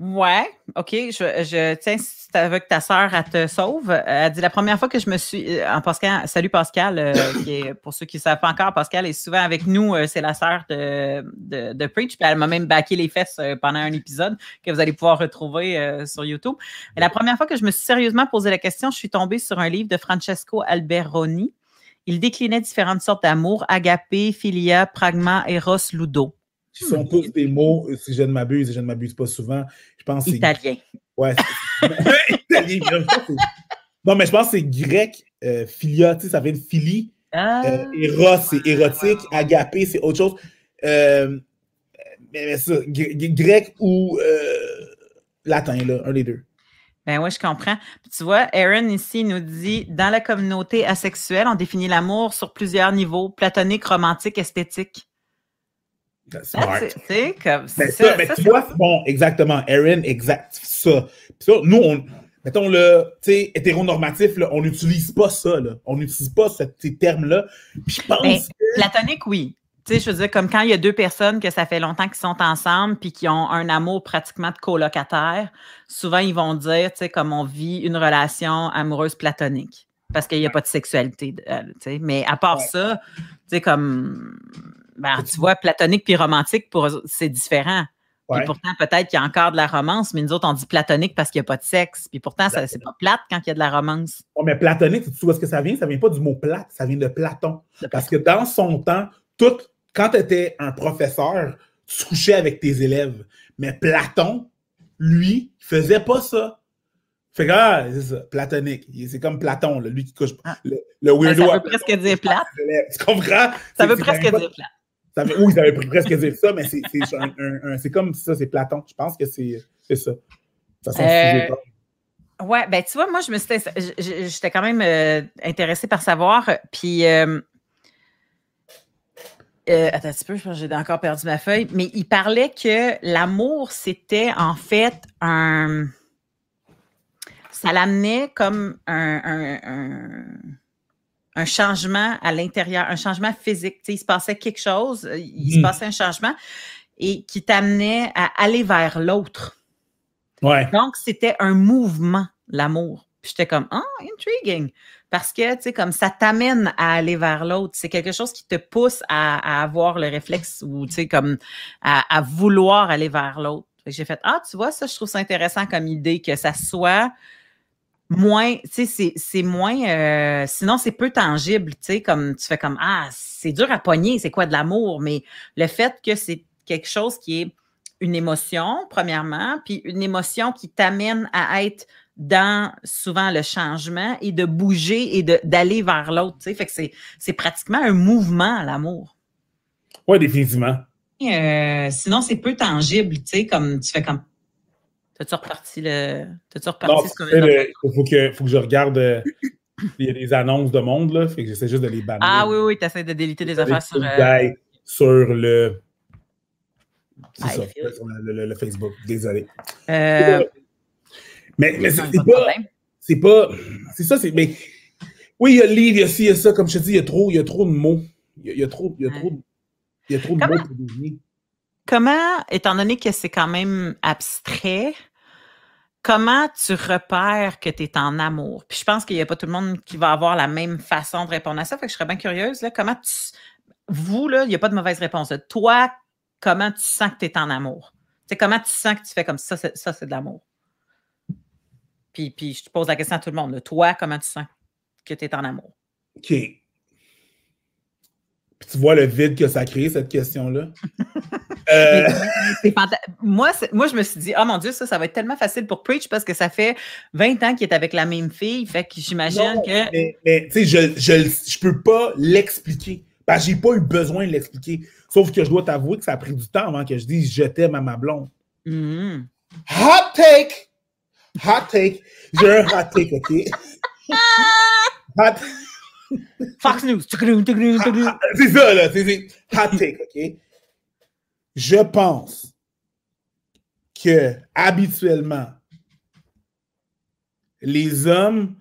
Ouais, OK. Je, tiens, si tu veux que ta sœur te sauve, elle dit la première fois que je me suis. En Pascal, salut Pascal, euh, pour ceux qui ne savent pas encore, Pascal est souvent avec nous. Euh, c'est la sœur de, de, de, Preach. Puis elle m'a même baqué les fesses euh, pendant un épisode que vous allez pouvoir retrouver sur YouTube. Et la première fois que je me suis sérieusement posé la question, je suis tombée sur un livre de Francesco Alberoni. Il déclinait différentes sortes d'amour agapé, philia, pragma, eros, ludo qui sont tous des mots, si je ne m'abuse, et je ne m'abuse pas souvent, je pense c'est. Italien. Ouais. Italien. non, mais je pense que c'est grec, euh, philia, tu sais, ça vient de philie. Ah. Euh, Eros, c'est érotique. Agapé, c'est autre chose. Euh, mais, mais, ça, grec ou euh, latin, là, un des deux. Ben oui, je comprends. Tu vois, Aaron ici nous dit dans la communauté asexuelle, on définit l'amour sur plusieurs niveaux platonique, romantique, esthétique. Smart. C'est comme ben, ça, mais tu vois, bon, exactement. Aaron, exact. Ça. ça nous, on, mettons le, tu sais, hétéronormatif, là, on n'utilise pas ça, là. On n'utilise pas ces termes-là. Puis je pense. Ben, que... Platonique, oui. Tu sais, je veux dire, comme quand il y a deux personnes que ça fait longtemps qu'ils sont ensemble puis qui ont un amour pratiquement de colocataire, souvent ils vont dire, tu sais, comme on vit une relation amoureuse platonique parce qu'il n'y a pas de sexualité. Euh, tu sais. Mais à part ça, tu sais, comme ben, tu vois, platonique puis romantique, c'est différent. Et pourtant, peut-être qu'il y a encore de la romance, mais nous autres, on dit platonique parce qu'il n'y a pas de sexe. Puis pourtant, c'est pas plate quand il y a de la romance. mais platonique, tu vois ce que ça vient? Ça vient pas du mot plate, ça vient de Platon. parce que dans son temps, tout, quand tu étais un professeur, tu couchais avec tes élèves. Mais Platon, lui, faisait pas ça. Fait que, ah, c'est ça, platonique. C'est comme Platon, là, lui qui couche. Ah. Le, le weirdo. Ça veut presque dire plate. Tu comprends? Ça veut presque dire plate. Oui, ça avait presque dire ça, mais c'est comme ça, c'est Platon. Je pense que c'est ça. Euh, ouais, ben tu vois, moi, je me j'étais quand même euh, intéressée par savoir. Puis, euh, euh, attends un petit peu, je pense que j'ai encore perdu ma feuille. Mais il parlait que l'amour, c'était en fait un. Ça l'amenait comme un un changement à l'intérieur, un changement physique. il se passait quelque chose, euh, il se hmm. passait un changement et qui t'amenait à aller vers l'autre. Ouais. Donc, c'était un mouvement, l'amour. J'étais comme, ah, intriguing. Parce que, tu sais, comme ça t'amène à aller vers l'autre. C'est quelque chose qui te pousse à, avoir le réflexe ou, tu sais, comme à, à, vouloir aller vers l'autre. J'ai fait, ah, tu vois, ça, je trouve ça intéressant comme idée que ça soit moins, tu sais, c'est moins, euh, sinon c'est peu tangible, tu sais, comme tu fais comme, ah, c'est dur à pogner, c'est quoi de l'amour, mais le fait que c'est quelque chose qui est une émotion, premièrement, puis une émotion qui t'amène à être dans souvent le changement et de bouger et d'aller vers l'autre, tu sais, fait que c'est pratiquement un mouvement, l'amour. Oui, définitivement. Euh, sinon, c'est peu tangible, tu sais, comme tu fais comme T'as-tu reparti le. T'as-tu reparti non, ce Il faut que, faut que je regarde. Euh, il y a des annonces de monde, là. Fait que j'essaie juste de les bannir. Ah oui, oui, tu essaies de déliter des affaires sur. Euh... sur le. C'est ça, sur le, le, Facebook. Désolé. Euh... Mais, mais c'est pas. C'est pas. C'est ça, c'est. Mais. Oui, il y a le livre, il y a ci, il y a ça. Comme je te dis, il y a trop, il y a trop de mots. Il y a, il y a trop, il y a trop, il y a trop de mots pour désigner. Comment, étant donné que c'est quand même abstrait, comment tu repères que tu es en amour? Puis je pense qu'il n'y a pas tout le monde qui va avoir la même façon de répondre à ça. Fait que je serais bien curieuse. Là, comment tu. Vous, là, il n'y a pas de mauvaise réponse. Toi, comment tu sens que tu es en amour? C'est comment tu sens que tu fais comme ça, ça, c'est de l'amour? Puis, puis je te pose la question à tout le monde. Toi, comment tu sens que tu es en amour? OK tu vois le vide que ça crée, cette question-là. Euh, moi, moi, je me suis dit, oh mon Dieu, ça, ça va être tellement facile pour Preach parce que ça fait 20 ans qu'il est avec la même fille. Fait que j'imagine que. Mais, tu sais, je, je, je, peux pas l'expliquer. Que j'ai pas eu besoin de l'expliquer. Sauf que je dois t'avouer que ça a pris du temps avant que je dise je t'aime à ma blonde. Mm-hmm. Hot take! Hot take. J'ai un hot take, OK? hot Fox News. C'est ça, là. C'est hot take, OK? Je pense que habituellement, les hommes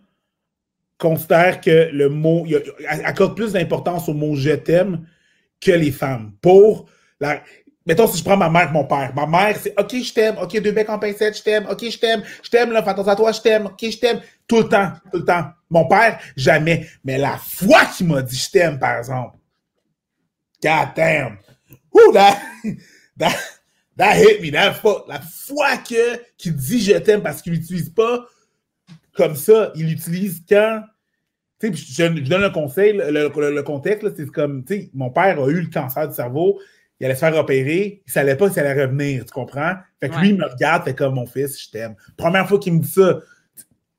considèrent que le mot, accordent plus d'importance au mot je t'aime que les femmes. Pour la, Mettons, si je prends ma mère et mon père. Ma mère, c'est OK, je t'aime. OK, deux becs en pincette, je t'aime. OK, je t'aime. Je t'aime, là, fais attention à toi, je t'aime. OK, je t'aime. Tout le temps, tout le temps. Mon père, jamais. Mais la fois qu'il m'a dit je t'aime, par exemple. God damn. Ouh, that, that, that hit me, that. La fois que, qu'il dit je t'aime parce qu'il l'utilise pas comme ça, il l'utilise quand. Tu sais, je, je, donne un conseil, le, le, le contexte, c'est comme, tu sais, mon père a eu le cancer du cerveau il allait se faire opérer, il savait pas s'il allait revenir, tu comprends? Fait que lui, il me regarde, fait comme mon fils, je t'aime. Première fois qu'il me dit ça.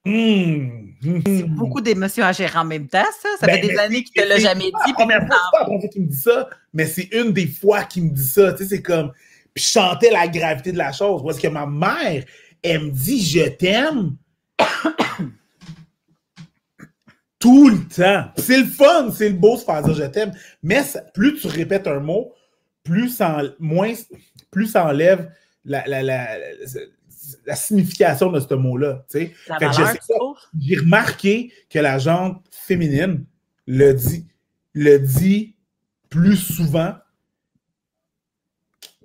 Hmm, hmm, c'est beaucoup d'émotions à gérer en même temps, ça. Ça fait ben, des années qu'il te l'a jamais dit. La première fois, pas la première fois qu'il me dit ça, mais c'est une des fois qu'il me dit ça. Tu sais, c'est comme. Puis je sentais la gravité de la chose. Parce que ma mère, elle me dit je t'aime. tout le temps. C'est le fun, c'est le beau de se faire dire je t'aime. Mais plus tu répètes un mot, plus ça, moins, plus ça enlève la, la, la, la signification de ce mot-là. J'ai remarqué que la jante féminine le dit, le dit plus souvent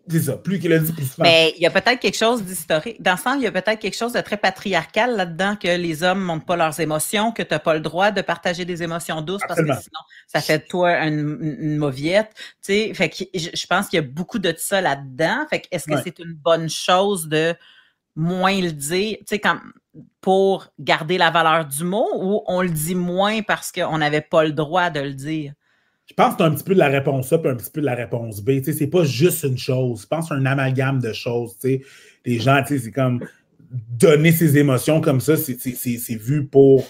c'est ça, plus qu'il a dit plus souvent. Mais il y a peut-être quelque chose d'historique. Dans ce sens, il y a peut-être quelque chose de très patriarcal là-dedans que les hommes ne montrent pas leurs émotions, que tu n'as pas le droit de partager des émotions douces parce que sinon, ça fait de toi une, une mauviette. Tu sais, fait que je, pense qu'il y a beaucoup de ça là-dedans. Fait que est-ce que c'est une bonne chose de moins le dire, tu sais, pour garder la valeur du mot ou on le dit moins parce qu'on n'avait pas le droit de le dire? Je pense que c'est un petit peu de la réponse A et un petit peu de la réponse B. Ce n'est pas juste une chose. Je pense que c'est un amalgame de choses. Les gens, c'est comme donner ses émotions comme ça, c'est vu pour.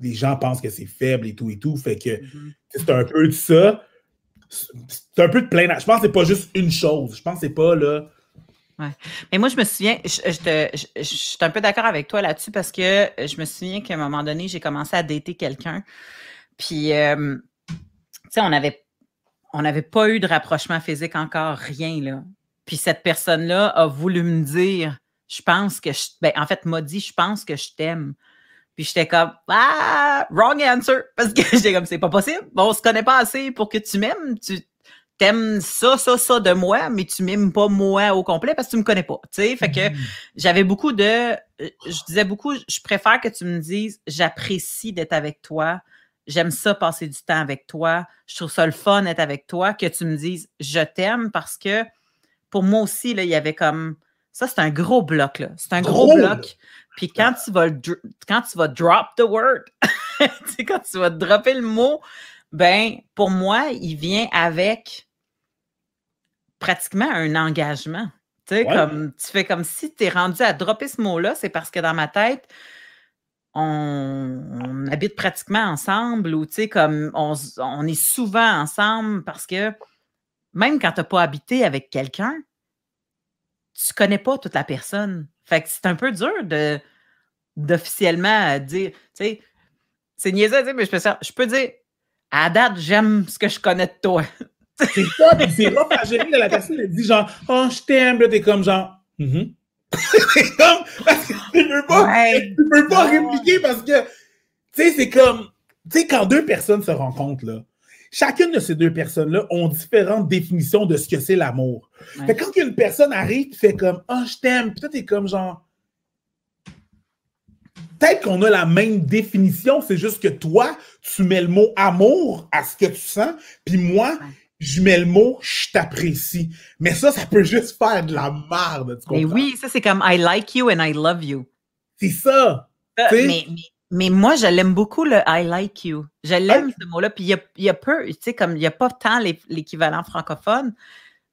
les gens pensent que c'est faible et tout et tout. Fait que mm-hmm. c'est un peu de ça. C'est un peu de plein. Je pense que c'est pas juste une chose. Je pense que c'est pas là. Ouais. Mais moi, je me souviens, je, je, suis un peu d'accord avec toi là-dessus parce que je me souviens qu'à un moment donné, j'ai commencé à dater quelqu'un. Puis, euh, tu sais, on n'avait on n'avait pas eu de rapprochement physique encore, rien, là. Puis cette personne-là a voulu me dire, je pense que je. Ben, en fait, m'a dit, je pense que je t'aime. Puis j'étais comme, ah, wrong answer. Parce que j'étais comme, c'est pas possible. On se connaît pas assez pour que tu m'aimes. Tu t'aimes ça, ça, ça de moi, mais tu m'aimes pas moi au complet parce que tu me connais pas. Tu sais, fait que mm-hmm. j'avais beaucoup de. Je disais beaucoup, je préfère que tu me dises, j'apprécie d'être avec toi j'aime ça passer du temps avec toi, je trouve ça le fun d'être avec toi, que tu me dises je t'aime parce que pour moi aussi, là, il y avait comme. Ça, c'est un gros bloc, là. C'est un gros, bloc. Puis quand tu vas quand tu vas drop the word, quand tu vas dropper le mot, ben pour moi, il vient avec pratiquement un engagement. Tu sais, comme tu fais comme si tu es rendu à dropper ce mot-là, c'est parce que dans ma tête, on, habite pratiquement ensemble ou, tu sais, comme on, est souvent ensemble parce que même quand tu n'as pas habité avec quelqu'un, tu connais pas toute la personne. Fait que c'est un peu dur de d'officiellement dire, tu sais, c'est niaiseux, mais je peux, je peux dire, à date, j'aime ce que je connais de toi. C'est ça, puis c'est pas à gérer de la personne, elle dit genre, oh, je t'aime, là, t'es comme genre, mm c'est comme, parce que tu peux pas, tu peux pas répliquer parce que, tu sais, c'est comme, tu sais, quand deux personnes se rencontrent, là, chacune de ces deux personnes-là ont différentes définitions de ce que c'est l'amour. Fait quand une personne arrive, tu fais comme, oh, je t'aime, puis toi, t'es comme genre, peut-être qu'on a la même définition, c'est juste que toi, tu mets le mot amour à ce que tu sens, puis moi, je mets le mot je t'apprécie. Mais ça, ça peut juste faire de la merde. Tu mais oui, ça, c'est comme I like you and I love you. C'est ça. Euh, mais, mais, moi, je l'aime beaucoup le I like you. Je l'aime ce mot-là. Puis il y a, y a, peu, tu sais, comme il n'y a pas tant l'équivalent francophone.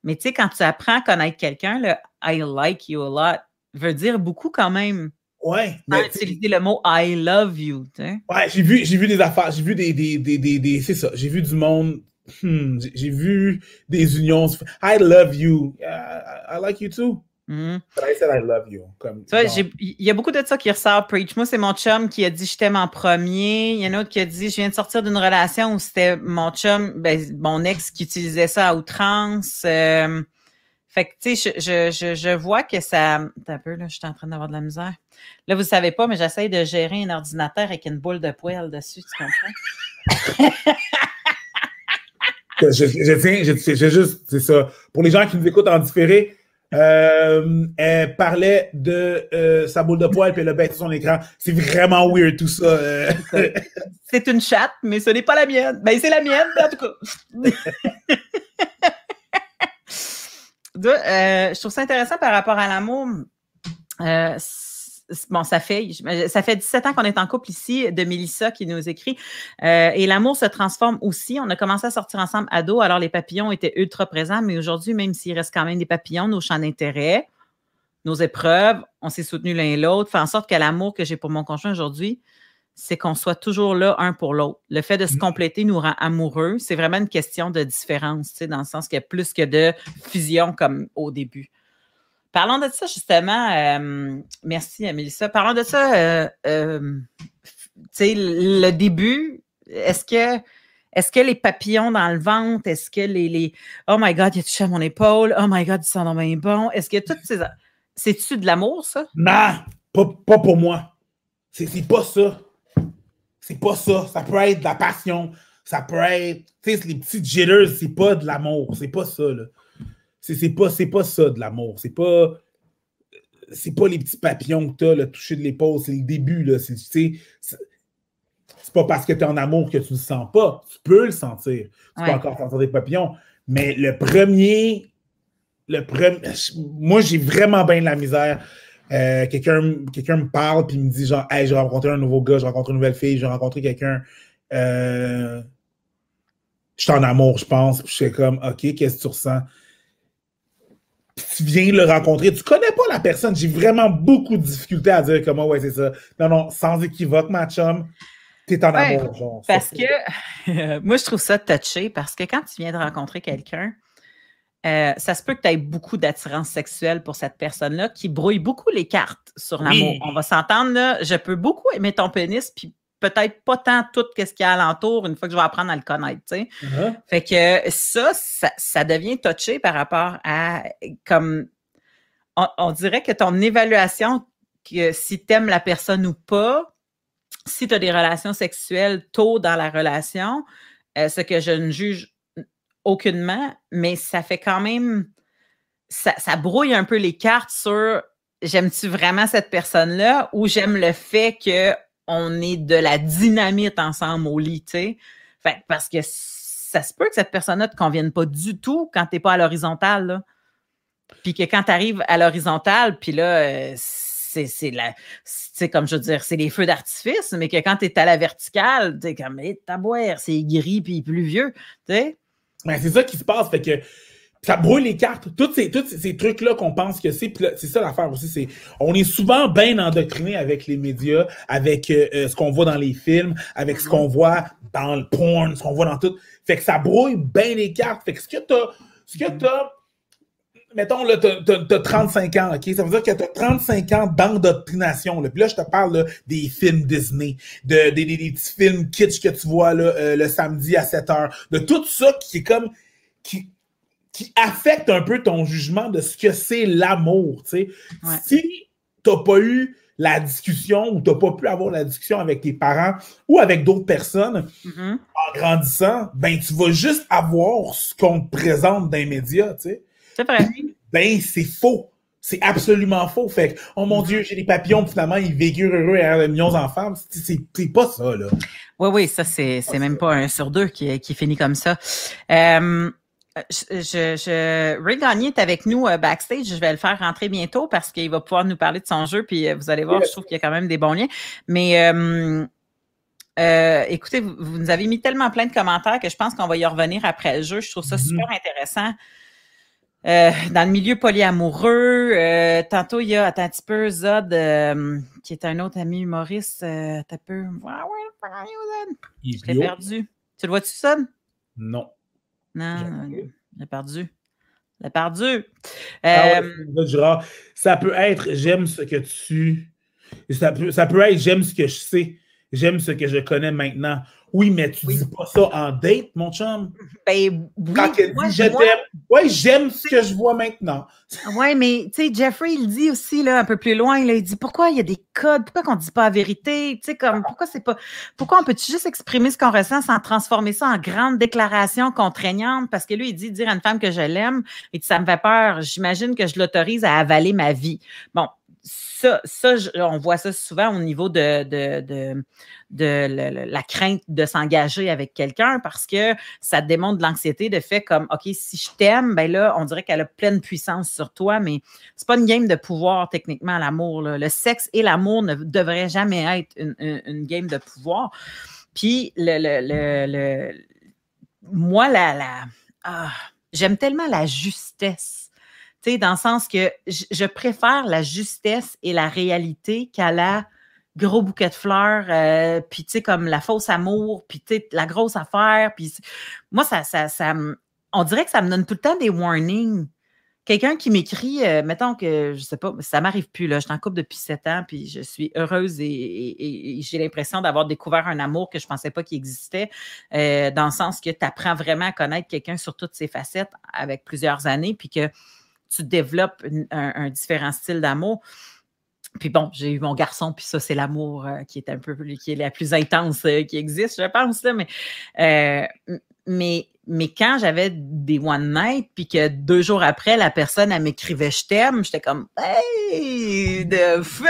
Mais tu sais, quand tu apprends à connaître quelqu'un, le I like you a lot veut dire beaucoup quand même. Ouais. Mais utiliser le mot I love you. Ouais, j'ai vu, j'ai vu des affaires, j'ai vu des, des, des, des, c'est ça, j'ai vu du monde, hmm, j'ai vu des unions. I love you. I, like you too. Mm-hmm. But I said I love you. Il y a beaucoup de ça qui ressort, Preach. Moi, c'est mon chum qui a dit je t'aime en premier. Il y en a un autre qui a dit je viens de sortir d'une relation où c'était mon chum, ben, mon ex qui utilisait ça à outrance. Euh, fait que, tu sais, je, je, je, vois que ça. un peu, là, je suis en train d'avoir de la misère. Là, vous ne savez pas, mais j'essaye de gérer un ordinateur avec une boule de poêle dessus, tu comprends? je, je, tiens, je, je, juste, c'est ça. Pour les gens qui nous écoutent en différé, euh, elle parlait de euh, sa boule de poêle puis elle a baissé son écran. C'est vraiment weird tout ça. Euh. c'est une chatte, mais ce n'est pas la mienne. Ben, c'est la mienne, en tout cas. Je trouve ça intéressant par rapport à l'amour. Bon, ça fait, ça fait 17 ans qu'on est en couple ici, de Mélissa qui nous écrit. Euh, et l'amour se transforme aussi. On a commencé à sortir ensemble ado, alors les papillons étaient ultra présents, mais aujourd'hui, même s'il reste quand même des papillons, nos champs d'intérêt, nos épreuves, on s'est soutenus l'un et l'autre, fait en sorte que l'amour que j'ai pour mon conjoint aujourd'hui, c'est qu'on soit toujours là un pour l'autre. Le fait de se mm. compléter nous rend amoureux. C'est vraiment une question de différence, dans le sens qu'il y a plus que de fusion comme au début. Parlons de ça, justement. Euh, merci, Mélissa. Parlons de ça. Euh, euh, le début, est-ce que, est que les papillons dans le ventre, est-ce que les, Oh my God, il a touché à mon épaule. Oh my God, ils sont dans bon. Est-ce que toutes ces. C'est-tu de l'amour, ça? Non, pas, pas pour moi. C'est pas ça. C'est pas ça. Ça peut être de la passion. Ça peut être. Tu sais, les petits jitters, c'est pas de l'amour. C'est pas ça, là. C'est pas, pas ça de l'amour. C'est pas. C'est pas les petits papillons que t'as, le toucher de l'épaule. C'est le début, là. C'est, c'est pas parce que tu es en amour que tu le sens pas. Tu peux le sentir. Tu peux encore sentir des papillons. Mais le premier. Le premier. Moi, j'ai vraiment bien de la misère euh, quelqu'un me parle puis me dit genre Hey, j'ai rencontré un nouveau gars, j'ai rencontré une nouvelle fille, j'ai rencontré quelqu'un. Euh, je suis en amour, je pense. Puis je suis comme OK, qu'est-ce que tu ressens? Puis tu viens le rencontrer, tu connais pas la personne. J'ai vraiment beaucoup de difficultés à dire comment ouais, c'est ça. Non, non, sans équivoque, ma chum. T'es en amour, genre. Parce que moi, je trouve ça touché parce que quand tu viens de rencontrer quelqu'un, euh, ça se peut que tu aies beaucoup d'attirance sexuelle pour cette personne-là qui brouille beaucoup les cartes sur l'amour. On va s'entendre, là. Je peux beaucoup aimer ton pénis, puis peut-être pas tant tout ce qu'il y a alentour une fois que je vais apprendre à le connaître. Uh-huh. Fait que ça, ça, devient touché par rapport à comme on, dirait que ton évaluation, que si tu aimes la personne ou pas, si tu as des relations sexuelles tôt dans la relation, euh, ce que je ne juge aucunement, mais ça fait quand même. Ça, brouille un peu les cartes sur j'aime-tu vraiment cette personne-là ou j'aime le fait qu'on ait de la dynamite ensemble au lit, tu sais. parce que ça se peut que cette personne-là ne te convienne pas du tout quand tu n'es pas à l'horizontale, Puis que quand tu arrives à l'horizontale, puis là, euh, c'est la. C'est comme je veux dire, c'est les feux d'artifice, mais que quand tu es à la verticale, tu es comme, hey, boire, c'est gris puis pluvieux, tu sais. Ben, c'est ça qui se passe. Fait que ça brûle les cartes. Tous ces, ces trucs-là qu'on pense que c'est. C'est ça l'affaire aussi. C'est, on est souvent bien endoctriné avec les médias, avec euh, euh, ce qu'on voit dans les films, avec ce qu'on voit dans le porn, ce qu'on voit dans tout. Fait que ça brouille bien les cartes. Fait que ce que t'as. Ce que t'as mettons, là, t'as, 35 ans, OK? Ça veut dire que t'as 35 ans d'endoctrination, là. Puis là, je te parle, des films Disney, de, des, des, petits films kitsch que tu vois, là, euh, le samedi à 7 heures, de tout ça qui est comme, qui, qui affecte un peu ton jugement de ce que c'est l'amour, tu sais. Si t'as pas eu la discussion ou t'as pas pu avoir la discussion avec tes parents ou avec d'autres personnes mm-hmm. en grandissant, ben, tu vas juste avoir ce qu'on te présente dans les médias, tu sais. C'est vrai. Ben, c'est faux. C'est absolument faux. Fait que, oh mon Dieu, j'ai des papillons, finalement, ils vécurent heureux et de millions d'enfants. C'est pas ça, là. Oui, oui, ça, c'est même pas un sur deux qui, qui finit comme ça. Euh, je, je, Ray Gagné est avec nous euh, backstage. Je vais le faire rentrer bientôt parce qu'il va pouvoir nous parler de son jeu. Puis euh, vous allez voir, je trouve qu'il y a quand même des bons liens. Mais écoutez, vous, vous, nous avez mis tellement plein de commentaires que je pense qu'on va y revenir après le jeu. Je trouve ça mm-hmm. super intéressant. Euh, dans le milieu polyamoureux, euh, tantôt il y a, attends un petit peu, Zod, euh, qui est un autre ami humoriste, euh, t'as peu. Je l'ai perdu. Tu le vois-tu, Zod? Non. Non, a perdu. A perdu. Ah ouais, ça peut être j'aime ce que tu. Ça peut, ça peut être j'aime ce que je sais. J'aime ce que je connais maintenant. Oui, mais tu dis pas ça en date, mon chum. Ben, oui, Quand elle dit je t'aime, oui, j'aime ce que je vois maintenant. Oui, mais tu sais, Jeffrey, il dit aussi, là, un peu plus loin, il dit pourquoi il y a des codes, pourquoi qu'on dit pas la vérité, tu sais, comme, pourquoi c'est pas, pourquoi on peut-tu juste exprimer ce qu'on ressent sans transformer ça en grande déclaration contraignante? Parce que lui, il dit dire à une femme que je l'aime, et ça me fait peur, j'imagine que je l'autorise à avaler ma vie. Bon, ça, ça on voit ça souvent au niveau de, de, de, la crainte de s'engager avec quelqu'un parce que ça démontre de l'anxiété de fait comme OK, si je t'aime, ben là, on dirait qu'elle a pleine puissance sur toi, mais c'est pas une game de pouvoir techniquement, l'amour. Le sexe et l'amour ne devraient jamais être une, game de pouvoir. Puis le, le, moi, la, la ah, j'aime tellement la justesse dans le sens que je, préfère la justesse et la réalité qu'à la gros bouquet de fleurs, euh, puis tu sais, comme la fausse amour, puis tu la grosse affaire. Puis moi, ça, ça, ça, on dirait que ça me donne tout le temps des warnings. Quelqu'un qui m'écrit, euh, mettons que, je sais pas, ça m'arrive plus, là, je suis en couple depuis sept ans, puis je suis heureuse et, j'ai l'impression d'avoir découvert un amour que je pensais pas qu'il existait, euh, dans le sens que tu apprends vraiment à connaître quelqu'un sur toutes ses facettes avec plusieurs années, puis que tu développes un, différent style d'amour. Puis bon, j'ai eu mon garçon, puis ça, c'est l'amour euh, qui est un peu qui est la plus intense euh, qui existe, je pense. Là, mais, euh, mais, mais quand j'avais des one night, puis que deux jours après, la personne, elle m'écrivait Je t'aime, j'étais comme Hey, de feu!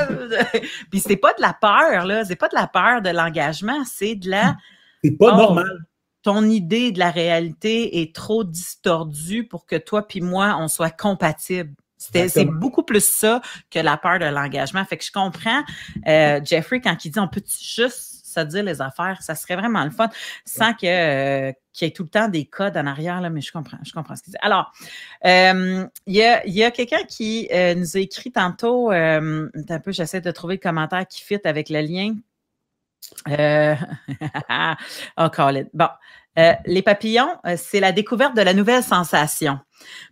puis c'est pas de la peur, là. C'est pas de la peur de l'engagement, c'est de la. C'est pas normal ton idée de la réalité est trop distordue pour que toi puis moi, on soit compatibles. C'est beaucoup plus ça que la peur de l'engagement. Fait que je comprends euh, Jeffrey quand il dit on peut juste se dire les affaires, ça serait vraiment le fun, sans que euh, qu'il y ait tout le temps des codes en arrière, là, mais je comprends, je comprends ce qu'il dit. Alors, euh, il y a, y a quelqu'un qui nous a écrit tantôt, un peu, j'essaie de trouver le commentaire qui fit avec le lien. Euh, encore Bon. Euh, les papillons, euh, c'est la découverte de la nouvelle sensation.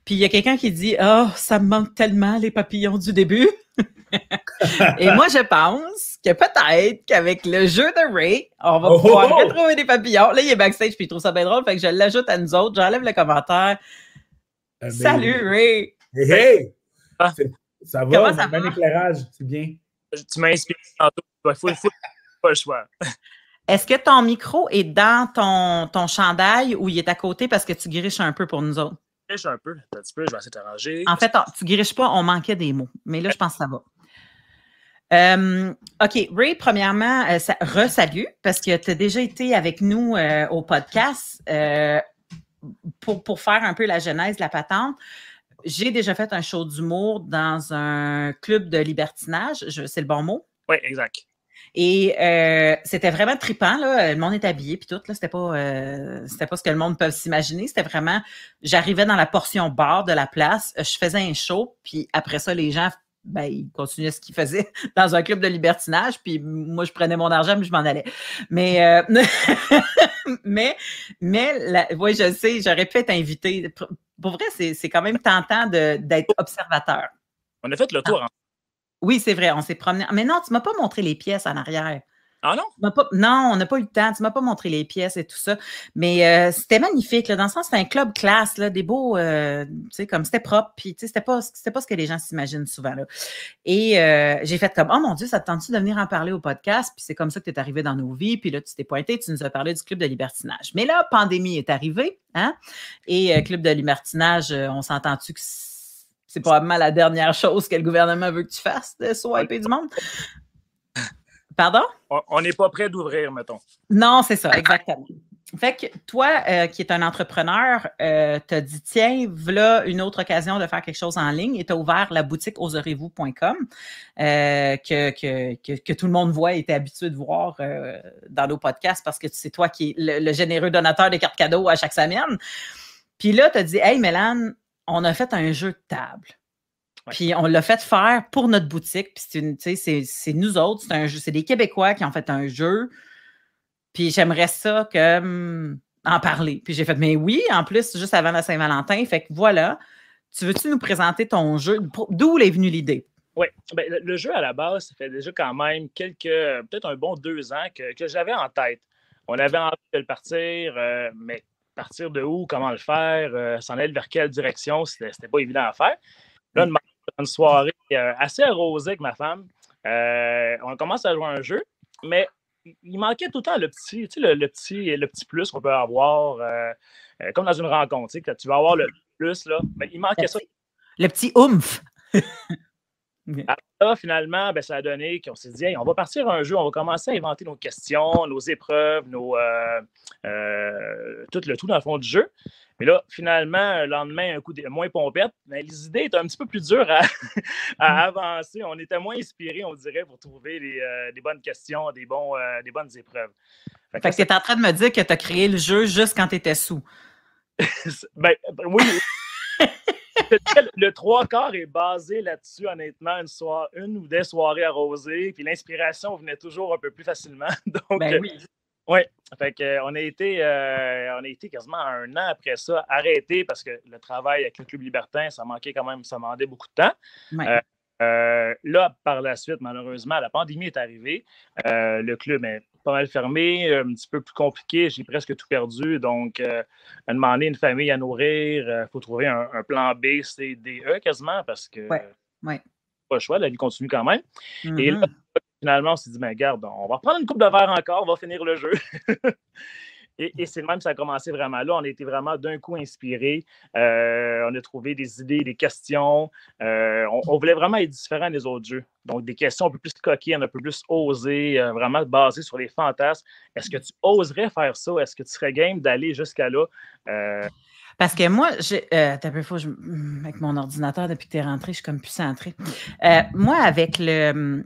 Puis il y a quelqu'un qui dit Oh, ça me manque tellement les papillons du début. Et moi, je pense que peut-être qu'avec le jeu de Ray, on va pouvoir oh! retrouver des papillons. Là, il est backstage puis il trouve ça bien drôle. Fait que je l'ajoute à nous autres. J'enlève le commentaire. Salut Ray! Hey, hey! Ah. Ça va? Comment ça va? éclairage, c'est bien. Tu m'as inspiré tantôt. Il faut, faut, pas le choix. Est-ce que ton micro est dans ton, ton chandail ou il est à côté parce que tu griches un peu pour nous autres? Je griche un peu, un petit peu, je vais essayer de t'arranger. En fait, tu griches pas, on manquait des mots. Mais là, je pense que ça va. Euh, OK, Ray, premièrement, euh, re-salut parce que tu as déjà été avec nous euh, au podcast pour, pour faire un peu la genèse de la patente. J'ai déjà fait un show d'humour dans un club de libertinage, c'est le bon mot? Oui, exact. Et euh, c'était vraiment trippant, là. Le monde est habillé, puis tout, là. C'était pas, euh, c'était pas ce que le monde peut s'imaginer. C'était vraiment, j'arrivais dans la portion bar de la place, je faisais un show, puis après ça, les gens ben, il continuait ce qu'il faisait dans un club de libertinage, puis moi, je prenais mon argent, mais je m'en allais. Mais, euh, mais, mais, oui, je sais, j'aurais pu être invité. Pour vrai, c'est quand même tentant d'être observateur. On a fait le tour. Ah. Oui, c'est vrai, on s'est promené. Mais non, tu ne m'as pas montré les pièces en arrière. Ah non? non, on n'a pas eu le temps. Tu ne m'as pas montré les pièces et tout ça. Mais euh, c'était magnifique. Là, dans le sens, c'était un club classe, là, des beaux, euh, tu sais, comme c'était propre. Puis, tu sais, c'était pas, pas ce que les gens s'imaginent souvent. Là. Et euh, j'ai fait comme, oh mon Dieu, ça te tente-tu de venir en parler au podcast? Puis c'est comme ça que tu es arrivé dans nos vies. Puis là, tu t'es pointé, tu nous as parlé du club de libertinage. Mais là, pandémie est arrivée. Hein? Et club de libertinage, on s'entend-tu que c'est probablement la dernière chose que le gouvernement veut que tu fasses, de swiper du monde? Pardon? On n'est pas prêt d'ouvrir, mettons. Non, c'est ça, exactement. Fait que toi, euh, qui es un entrepreneur, euh, t'as dit, tiens, voilà une autre occasion de faire quelque chose en ligne et tu as ouvert la boutique oserez-vous.com euh, que, que, que, tout le monde voit et est habitué de voir dans nos podcasts parce que c'est toi qui es le, généreux donateur de cartes cadeaux à chaque semaine. Puis là, tu as dit, hey, Mélane, on a fait un jeu de table. Puis on l'a fait faire pour notre boutique. Puis c'est nous autres, c'est un jeu, c'est des Québécois qui ont fait un jeu. Puis j'aimerais ça que en parler. Puis j'ai fait, mais oui, en plus, juste avant la Saint-Valentin. Fait que voilà. Tu veux-tu nous présenter ton jeu? D'où est venue l'idée? Oui, ben, le, jeu à la base, ça fait déjà quand même quelques, peut-être un bon deux ans que, j'avais en tête. On avait envie de le partir, euh, mais partir de où, comment le faire, euh, s'en aller vers quelle direction, c'était pas évident à faire. Là, mm une soirée euh, assez arrosée avec ma femme. Euh, on commence à jouer un jeu, mais il manquait tout le temps le petit, tu sais, le, petit, le petit plus qu'on peut avoir, comme dans une rencontre. Tu, sais, tu vas avoir le plus, là, mais il manquait ça. Le petit oomph. là, finalement, ben, ça a donné qu'on s'est dit, on va partir un jeu, on va commencer à inventer nos questions, nos épreuves, nos, tout le tout dans le fond du jeu. Mais là, finalement, le lendemain, un coup de moins pompette, mais les idées étaient un petit peu plus dures à, mm. avancer. On était moins inspirés, on dirait, pour trouver des, euh, bonnes questions, des, bons, euh, des bonnes épreuves. Fait, que tu es en train de me dire que tu as créé le jeu juste quand tu étais sous. ben, ben, oui. le trois quarts est basé là-dessus, honnêtement, une, soirée, une ou des soirées arrosées, puis l'inspiration venait toujours un peu plus facilement. Donc, ben oui. Oui, fait que, euh, on, a été, euh, on a été quasiment un an après ça arrêté parce que le travail avec le Club Libertin, ça manquait quand même, ça demandait beaucoup de temps. Euh, là, par la suite, malheureusement, la pandémie est arrivée. le club est pas mal fermé, un petit peu plus compliqué. J'ai presque tout perdu. Donc, à demander une famille à nourrir, il faut trouver un, plan B, C, D, E quasiment parce que ouais. pas le choix, la vie continue quand même. Et là, mm-hmm finalement, on s'est dit, mais regarde, on va prendre une coupe de verre encore, on va finir le jeu. et, c'est même, ça a commencé vraiment là. On a été vraiment d'un coup inspirés. Euh, on a trouvé des idées, des questions. Euh, on, voulait vraiment être différent des autres jeux. Donc, des questions un peu plus coquines, un peu plus osées, euh, vraiment basées sur les fantasmes. Est-ce que tu oserais faire ça? Est-ce que tu serais game d'aller jusqu'à là? Parce que moi, j'ai. un peu faux, avec mon ordinateur, depuis que tu es rentré, je suis comme plus centré. moi, avec le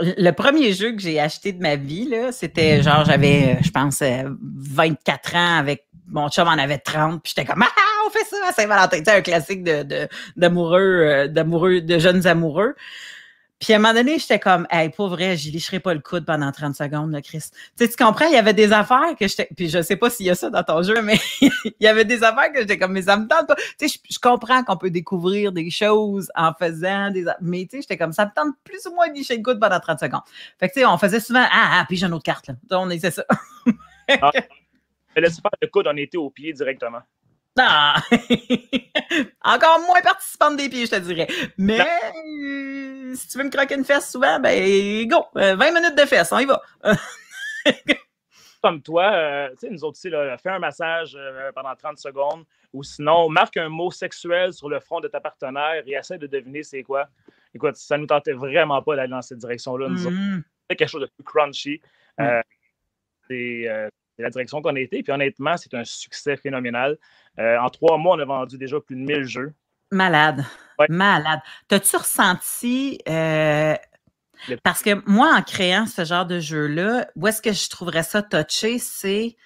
le premier jeu que j'ai acheté de ma vie, c'était genre, j'avais, euh, je pense, 24 euh, ans avec mon chum en avait 30, puis j'étais comme, ah, on fait ça à Saint-Valentin. C'était un classique de, d'amoureux, euh, d'amoureux, de jeunes amoureux. Puis à un moment donné, j'étais comme, hey, pas vrai, j'y licherai pas le coude pendant 30 secondes, là, Chris. Tu sais, tu comprends, il y avait des affaires que j'étais, puis je sais pas s'il y a ça dans ton jeu, mais il y avait des affaires que j'étais comme, mais ça me tente pas. Tu sais, je, comprends qu'on peut découvrir des choses en faisant des, mais tu sais, j'étais comme, ça me tente plus ou moins de licher le coude pendant 30 secondes. Fait que tu sais, on faisait souvent, ah, ah, puis j'ai une autre carte, là. On essaie ça. ah, laisse faire le coude, on était au pied directement? Ah! Encore moins participante des pieds, je te dirais. Mais euh, si tu veux me croquer une fesse souvent, ben go! 20 euh, minutes de fesse, on y va! Comme toi, euh, tu sais, nous autres aussi, là, fais un massage pendant 30 secondes ou sinon, marque un mot sexuel sur le front de ta partenaire et essaie de deviner c'est quoi. Écoute, ça ne nous tentait vraiment pas d'aller dans cette direction-là. Nous mm-hmm. C'est quelque chose de plus crunchy. C'est la direction qu'on a été. Puis honnêtement, c'est un succès phénoménal. Euh, en trois mois, on a vendu déjà plus de 1000 jeux. Malade. Malade. T'as-tu ressenti. Euh, parce que moi, en créant ce genre de jeu-là, où est-ce que je trouverais ça touché, c'est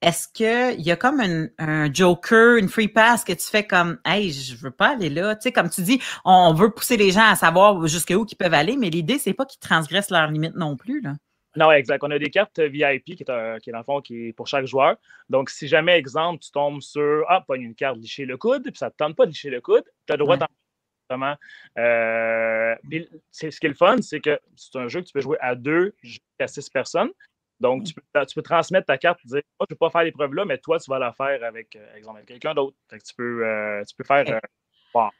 est-ce qu'il y a comme un, un, joker, une free pass que tu fais comme Hey, je veux pas aller là? Tu sais, comme tu dis, on veut pousser les gens à savoir jusqu'où ils peuvent aller, mais l'idée, c'est pas qu'ils transgressent leurs limites non plus. Là. Non, exact. On a des cartes VIP qui est, un, qui est dans le fond qui est pour chaque joueur. Donc, si jamais, exemple, tu tombes sur Ah, pas une carte licher le coude, puis ça ne te tente pas de licher le coude, tu as le droit ouais. Euh, ce qui est le fun, c'est que c'est un jeu que tu peux jouer à deux jusqu'à six personnes. Donc, tu peux, tu peux, transmettre ta carte et dire Moi, je ne peux pas faire l'épreuve là, mais toi, tu vas la faire avec, euh, exemple, quelqu'un d'autre. Tu peux, euh, tu peux faire. Euh, wow.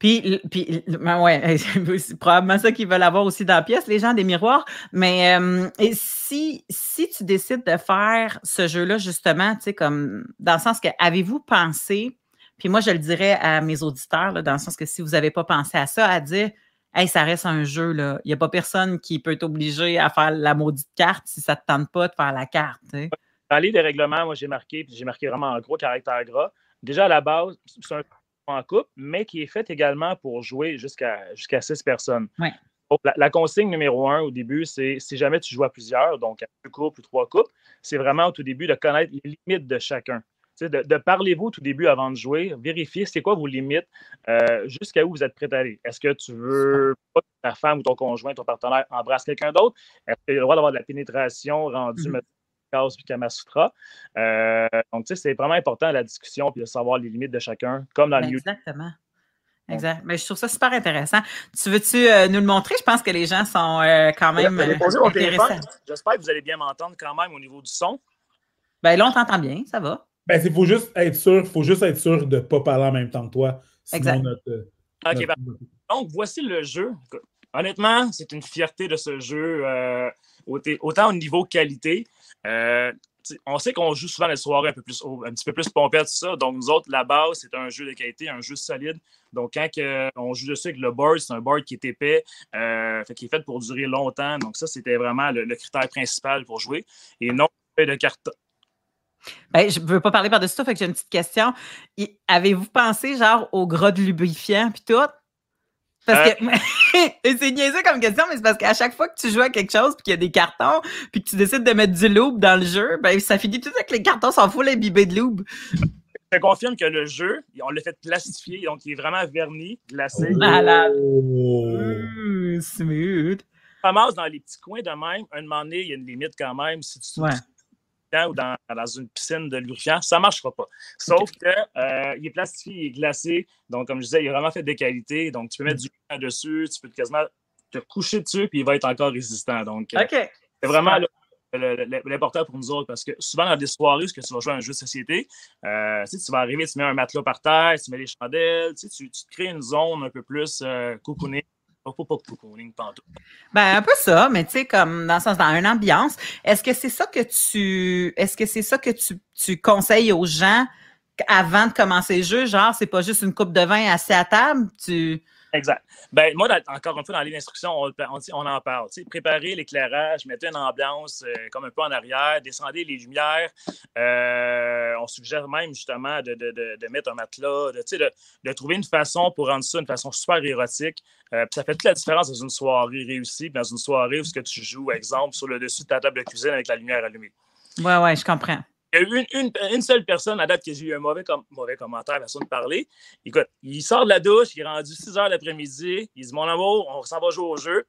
Puis, puis ben ouais, c'est probablement ça qu'ils veulent avoir aussi dans la pièce, les gens des miroirs. Mais euh, et si, si tu décides de faire ce jeu-là, justement, tu sais, comme dans le sens que avez-vous pensé, puis moi je le dirais à mes auditeurs, dans le sens que si vous n'avez pas pensé à ça, à dire Hey, ça reste un jeu, là. Il n'y a pas personne qui peut t'obliger à faire la maudite carte si ça ne te tente pas de faire la carte. Tu. Dans les des règlements, moi j'ai marqué, puis j'ai marqué vraiment en gros caractère gras. Déjà à la base, c'est un en couple, mais qui est faite également pour jouer jusqu'à jusqu'à six personnes. Ouais. La, la, consigne numéro un au début, c'est si jamais tu joues à plusieurs, donc à deux couples ou trois couples, c'est vraiment au tout début de connaître les limites de chacun. De, de parler-vous au tout début avant de jouer, vérifier c'est quoi vos limites, euh, jusqu'à où vous êtes prêt à aller. Est-ce que tu veux pas que ta femme ou ton conjoint, ton partenaire embrasse quelqu'un d'autre? Est-ce qu'il a le droit d'avoir de la pénétration rendue mm -hmm puis Kamasutra. Euh, donc, tu sais, c'est vraiment important la discussion puis de savoir les limites de chacun, comme dans le Exactement. Exact. Mais je trouve ça super intéressant. Tu veux-tu euh, nous le montrer? Je pense que les gens sont euh, quand même euh, intéressés. J'espère que vous allez bien m'entendre quand même au niveau du son. Ben là, on t'entend bien, ça va. Ben, il faut juste être sûr, faut juste être sûr de ne pas parler en même temps que toi. Exact. Notre, OK, notre... Ben, donc, voici le jeu. Honnêtement, c'est une fierté de ce jeu, autant au niveau qualité, euh, on sait qu'on joue souvent les soirées un, peu plus, un petit peu plus pompette, ça. Donc, nous autres, la base, c'est un jeu de qualité, un jeu solide. Donc, quand que, on joue dessus avec le board, c'est un board qui est épais, euh, fait, qui est fait pour durer longtemps. Donc, ça, c'était vraiment le, le, critère principal pour jouer. Et non de carton. Ben, je ne veux pas parler par-dessus ça, fait que j'ai une petite question. Avez-vous pensé, genre, au gras de lubrifiant puis tout? Parce que c'est niaiseux comme question, mais c'est parce qu'à chaque fois que tu joues à quelque chose puis qu'il y a des cartons puis que tu décides de mettre du loup dans le jeu, ben ça finit tout avec les cartons s'en fout imbibés de loup. Je confirme que le jeu, on l'a fait plastifier, donc il est vraiment verni, glacé. Malade. Oh. Mmh, smooth. Ramasse dans les petits coins de même. Un moment donné, il y a une limite quand même. Si tu ouais ou dans, dans, une piscine de lubrifiant, ça ne marchera pas. Sauf okay. qu'il euh, est plastifié, il est glacé. Donc, comme je disais, il est vraiment fait de qualité. Donc, tu peux mettre du lubrifiant dessus, tu peux quasiment te coucher dessus, puis il va être encore résistant. Donc, okay. euh, c'est vraiment l'important pour nous autres parce que souvent dans des soirées où tu vas jouer à un jeu de société, euh, tu, sais, tu vas arriver, tu mets un matelas par terre, tu mets les chandelles, tu, sais, tu, tu te crées une zone un peu plus euh, cocooning pas, cocooning pantoute. Ben, un peu ça, mais tu sais, comme dans le sens, dans une ambiance. Est-ce que c'est ça que tu, est-ce que c'est ça que tu, tu conseilles aux gens avant de commencer le jeu? Genre, c'est pas juste une coupe de vin assis à table? Exact. Ben, moi, encore une fois, dans les instructions, on, on, en parle. T'sais, préparer l'éclairage, mettre une ambiance euh, comme un peu en arrière, descendez les lumières. Euh, on suggère même justement de, de, de, mettre un matelas, de, trouver une façon pour rendre ça une façon super érotique. Euh, ça fait toute la différence dans une soirée réussie, dans une soirée où ce que tu joues, exemple, sur le dessus de ta table de cuisine avec la lumière allumée. Ouais, ouais, je comprends. Il y a eu une, seule personne à date que j'ai eu un mauvais, com mauvais commentaire, personne de parler. Écoute, il sort de la douche, il est rendu 6 heures l'après-midi. Il dit Mon amour, on s'en va jouer au jeu.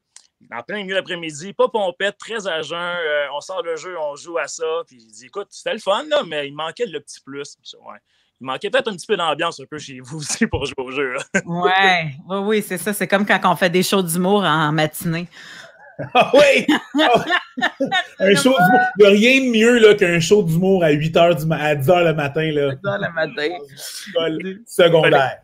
En plein milieu l'après-midi, pas pompette, très à jeun. Euh, on sort le jeu, on joue à ça. Puis il dit Écoute, c'était le fun, là, mais il manquait le petit plus. Il manquait peut-être un petit peu d'ambiance un peu chez vous aussi pour jouer au jeu. ouais, oui, oui, c'est ça. C'est comme quand on fait des shows d'humour en matinée. Ah oui! un show d'humour. Il n'y a rien de mieux qu'un show d'humour à 8 h du à 10 h le matin. Là. 10 h le matin. secondaire.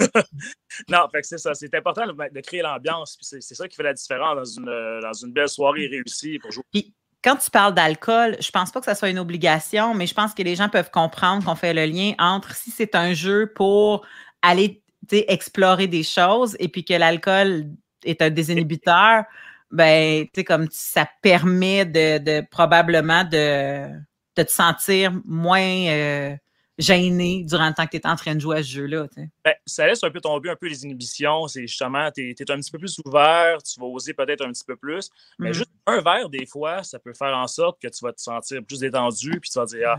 non, fait que c'est ça. C'est important de, créer l'ambiance. C'est ça qui fait la différence dans une, dans une belle soirée réussie pour jouer. Puis, quand tu parles d'alcool, je pense pas que ça soit une obligation, mais je pense que les gens peuvent comprendre qu'on fait le lien entre si c'est un jeu pour aller explorer des choses et puis que l'alcool est un désinhibiteur ben, tu sais, comme ça permet de, de probablement de, de, te sentir moins, euh, gêné durant le temps que tu es en train de jouer à ce jeu-là. Ben, ça laisse un peu tomber un peu les inhibitions. C'est justement, tu es, un petit peu plus ouvert, tu vas oser peut-être un petit peu plus. Mais mm-hmm. juste un verre, des fois, ça peut faire en sorte que tu vas te sentir plus détendu, puis tu vas dire, ah,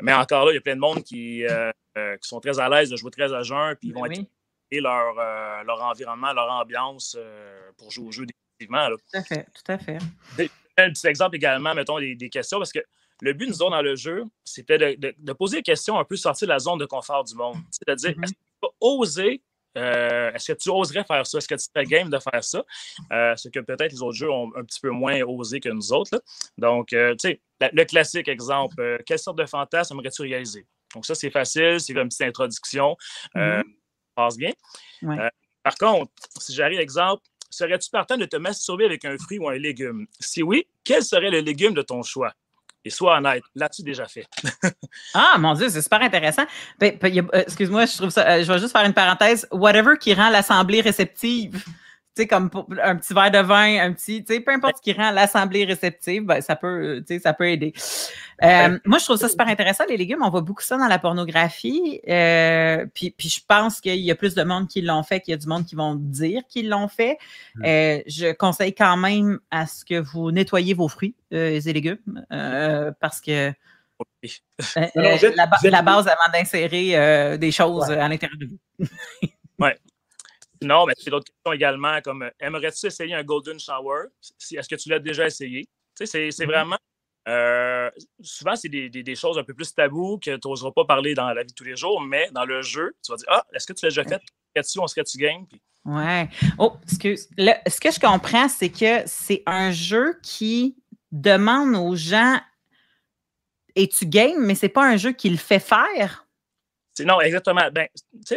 mais encore là, il y a plein de monde qui, euh, euh, qui sont très à l'aise de jouer très à jeun, puis ils vont ben être leur, euh, leur environnement, leur ambiance pour jouer au jeu Tout à fait, tout à fait. Un petit exemple également, mettons, des, des questions, parce que le but, nous autres, dans le jeu, c'était de, poser des questions un peu sortir de la zone de confort du monde. C'est-à-dire, mm-hmm. est-ce que tu vas oser, euh, est-ce que tu oserais faire ça? Est-ce que tu serais game de faire ça? Euh, ce que peut-être les autres jeux ont un petit peu moins osé que nous autres. Donc, euh, tu sais, le classique exemple, quelle sorte de fantasme aimerais-tu réaliser? Donc, ça, c'est facile, c'est une petite introduction. Mm-hmm. passe bien. par contre, si j'arrive, exemple, serais-tu partant de te masturber avec un fruit ou un légume? Si oui, quel serait le légume de ton choix? Et sois honnête, l'as-tu déjà fait? ah, mon Dieu, c'est super intéressant. Ben, ben, euh, excuse-moi, je trouve ça. Euh, je vais juste faire une parenthèse. Whatever qui rend l'assemblée réceptive comme un petit verre de vin, un petit, tu sais, peu importe ce qui rend l'assemblée réceptive, ben, ça peut, ça peut aider. Euh, moi, je trouve ça super intéressant, les légumes. On voit beaucoup ça dans la pornographie. Euh, puis, puis, je pense qu'il y a plus de monde qui l'ont fait qu'il y a du monde qui vont dire qu'ils l'ont fait. Mmh. Euh, je conseille quand même à ce que vous nettoyez vos fruits et légumes parce que la, base avant d'insérer des choses à l'intérieur de vous. oui. Non, mais c'est d'autres questions également, comme euh, aimerais-tu essayer un Golden Shower? Est-ce que tu l'as déjà essayé? Tu sais, c'est mm-hmm. vraiment. Euh, souvent, c'est des, choses un peu plus taboues que tu n'oseras pas parler dans la vie de tous les jours, mais dans le jeu, tu vas dire Ah, est-ce que tu l'as déjà fait? Serais-tu, on serait-tu game? Ouais. Oh, excuse. ce que je comprends, c'est que c'est un jeu qui demande aux gens es-tu game, mais c'est pas un jeu qui le fait faire. Non, exactement. Ben,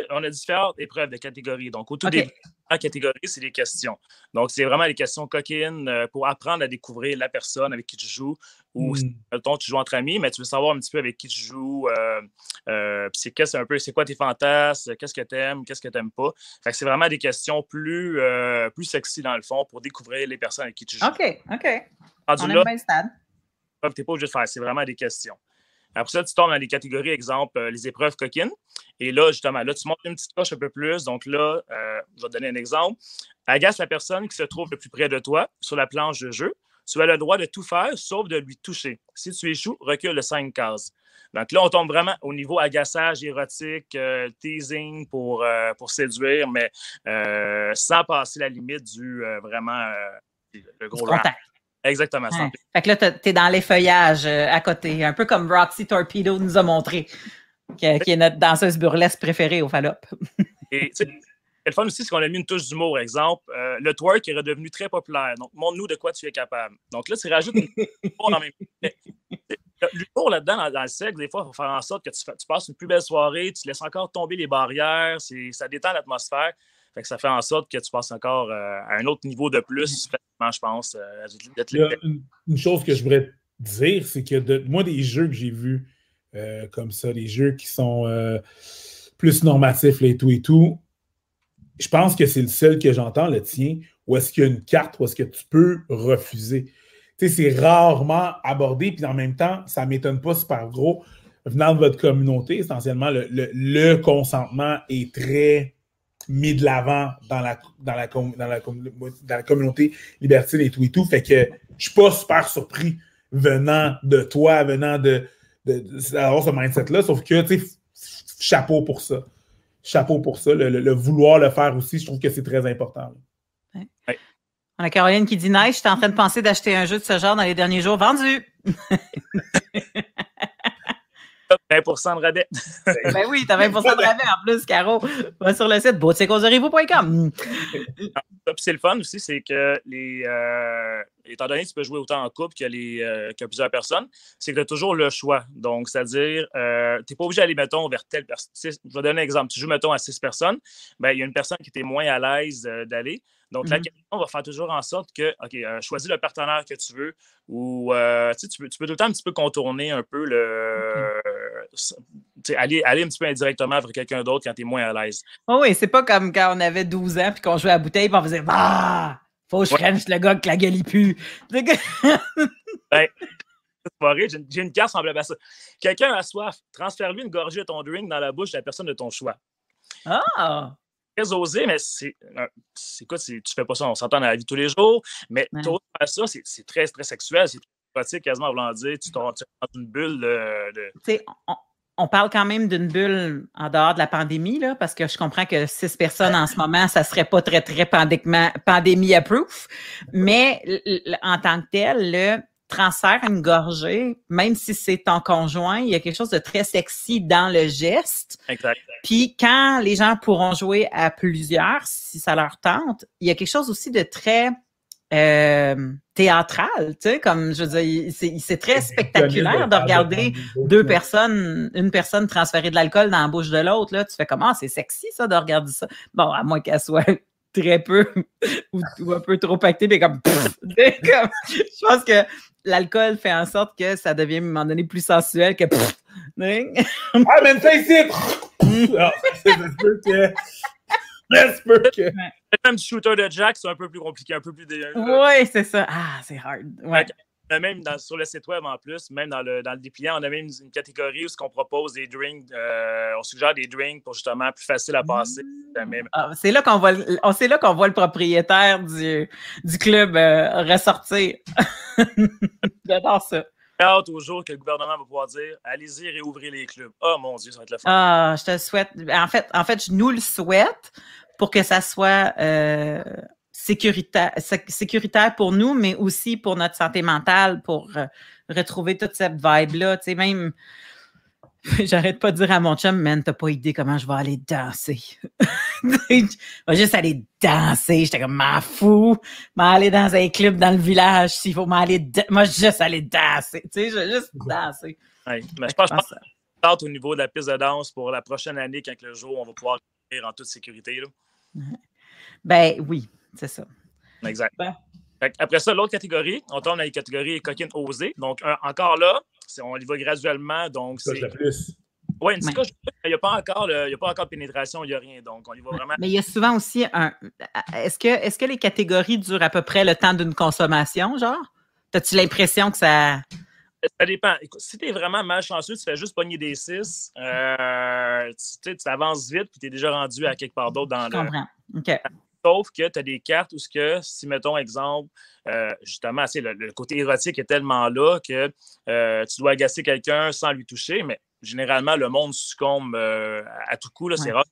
on a différentes épreuves de catégories. Donc, au tout début, la catégorie, c'est des questions. Donc, c'est vraiment des questions coquines euh, pour apprendre à découvrir la personne avec qui tu joues ou, mm. tu joues entre amis, mais tu veux savoir un petit peu avec qui tu joues. Euh, euh, c'est un peu, c'est quoi tes fantasmes, qu'est-ce que tu aimes, qu'est-ce que tu n'aimes pas. c'est vraiment des questions plus, plus sexy dans le fond pour découvrir les personnes avec qui tu joues. OK, OK. on là. Tu n'es pas obligé de faire, c'est vraiment des questions. Après ça, tu tombes dans les catégories, exemple, euh, les épreuves coquines. Et là, justement, là, tu montes une petite coche un peu plus. Donc là, euh, je vais te donner un exemple. Agace la personne qui se trouve le plus près de toi sur la planche de jeu. Tu as le droit de tout faire sauf de lui toucher. Si tu échoues, recule de cinq cases. Donc là, on tombe vraiment au niveau agaçage, érotique, euh, teasing pour, pour séduire, mais sans passer la limite du vraiment le gros contact. Exactement. Fait que là, tu es dans les feuillages euh, à côté, un peu comme Roxy Torpedo nous a montré, qui, est notre danseuse burlesque préférée au Fallop. Et le fun aussi, c'est qu'on a mis une touche d'humour, exemple. Euh, le twerk est redevenu très populaire. Donc, montre-nous de quoi tu es capable. Donc là, tu rajoutes une dans même. L'humour là-dedans, dans, le sexe, des fois, il faut faire en sorte que tu, tu, passes une plus belle soirée, tu laisses encore tomber les barrières, ça détend l'atmosphère. Fait que ça fait en sorte que tu passes encore euh, à un autre niveau de plus, je pense. Euh, une, chose que je voudrais dire, c'est que de, moi, des jeux que j'ai vus euh, comme ça, des jeux qui sont plus normatifs et tout et tout, je pense que c'est le seul que j'entends, le tien, où est-ce qu'il y a une carte, où est-ce que tu peux refuser. Tu sais, c'est rarement abordé, puis en même temps, ça ne m'étonne pas super gros. Venant de votre communauté, essentiellement, le consentement est très mis de l'avant dans la, dans, la, dans, la, dans la communauté libertine et tout et tout. Fait que je suis pas super surpris venant de toi, venant de, d'avoir ce mindset-là, sauf que, tu sais, chapeau pour ça. Chapeau pour ça. Le, vouloir le faire aussi, je trouve que c'est très important. On a Caroline qui dit Nice, j'étais en train de penser d'acheter un jeu de ce genre dans les derniers jours. Vendu! 20% de rabais. ben oui, tu as 20% de rabais en plus, Caro. Va sur le site beautecauserez-vous.com. c'est le fun aussi, c'est que les. Euh, étant donné que tu peux jouer autant en couple que, les, euh, que plusieurs personnes, c'est que tu as toujours le choix. Donc, c'est-à-dire, euh, tu n'es pas obligé d'aller, mettons, vers telle personne. Je vais donner un exemple. Tu joues, mettons, à six personnes, ben, il y a une personne qui était moins à l'aise d'aller. Donc, la mm-hmm. question va faire toujours en sorte que, OK, choisis le partenaire que tu veux ou tu, peux, tu peux tout le temps un petit peu contourner un peu le, aller, aller un petit peu indirectement vers quelqu'un d'autre quand tu es moins à l'aise. Oh oui, c'est pas comme quand on avait 12 ans puis qu'on jouait à la bouteille et on faisait Ah! Faut que je ouais. le gars que la gueule il pue. ben, j'ai une, carte semblable à ça. Quelqu'un a soif, transfère-lui une gorgée de ton drink dans la bouche de la personne de ton choix. Ah! Très osé, mais c'est quoi, tu fais pas ça, on s'entend dans la vie tous les jours, mais ouais. ça, c'est très, très sexuel, c'est pratique quasiment en voulant dire, tu dans une bulle de. de... On, on, parle quand même d'une bulle en dehors de la pandémie, là, parce que je comprends que six personnes en ce moment, ça serait pas très, très pandémie-approved, mais en tant que tel, le transfert une gorgée, même si c'est ton conjoint, il y a quelque chose de très sexy dans le geste. Exact. Puis quand les gens pourront jouer à plusieurs, si ça leur tente, il y a quelque chose aussi de très euh, théâtral, tu sais, comme je veux dire, c'est très spectaculaire de regarder deux personnes, une personne transférer de l'alcool dans la bouche de l'autre, là, tu fais comment, c'est sexy ça de regarder ça. Bon, à moins qu'elle soit très peu ou, ou, un peu trop pactée, mais comme, pff, comme je pense que l'alcool fait en sorte que ça devient à un moment donné plus sensuel que. Pff, ah, mais ça ici! ah, c'est un peu que. Que. Même du shooter de Jack, c'est un peu plus compliqué, un peu plus. Oui, c'est ça. Ah, c'est hard. Ouais. Même dans, sur le site web en plus, même dans le, dans le dépliant, on a même une, catégorie où on propose des drinks, euh, on suggère des drinks pour justement plus facile à passer. Ah, c'est là qu'on voit, c'est là qu'on voit le propriétaire du, du club euh, ressortir. J'adore ça hâte au jour que le gouvernement va pouvoir dire allez-y, réouvrir les clubs. Oh mon Dieu, ça va être le fun. Ah, je te souhaite. En fait, en fait, je nous le souhaite pour que ça soit euh, sécuritaire, sécuritaire pour nous, mais aussi pour notre santé mentale, pour euh, retrouver toute cette vibe-là. Tu sais, même. J'arrête pas de dire à mon chum, man, t'as pas idée comment je vais aller danser. je vais juste aller danser. J'étais comme, m'en fou. M'aller dans un club dans le village s'il faut m'aller. Moi, juste aller danser. Tu sais, je vais juste danser. Ouais, mais je pense, je pense que au niveau de la piste de danse pour la prochaine année, quand le jour, on va pouvoir en toute sécurité. Là. Ben oui, c'est ça. Exact. Ben. Après ça, l'autre catégorie, on tombe dans les catégories coquines osées. Donc, un, encore là, on y va graduellement. Donc, c'est. plus. Oui, une ouais. il n'y a, pas encore a pas encore de pénétration, il n'y a rien. Donc, on y va vraiment. Mais il y a souvent aussi un. Est-ce que, est que les catégories durent à peu près le temps d'une consommation, genre? As-tu l'impression que ça. Ça dépend. Écoute, si tu es vraiment malchanceux, tu fais juste pogner des 6, euh, tu, tu avances vite, puis tu es déjà rendu à quelque part d'autre dans Je le. comprends. OK. Sauf que tu as des cartes où, ce que, si, mettons, exemple, euh, justement, le, le, côté érotique est tellement là que euh, tu dois agacer quelqu'un sans lui toucher, mais généralement, le monde succombe euh, à tout coup, c'est ouais. rare.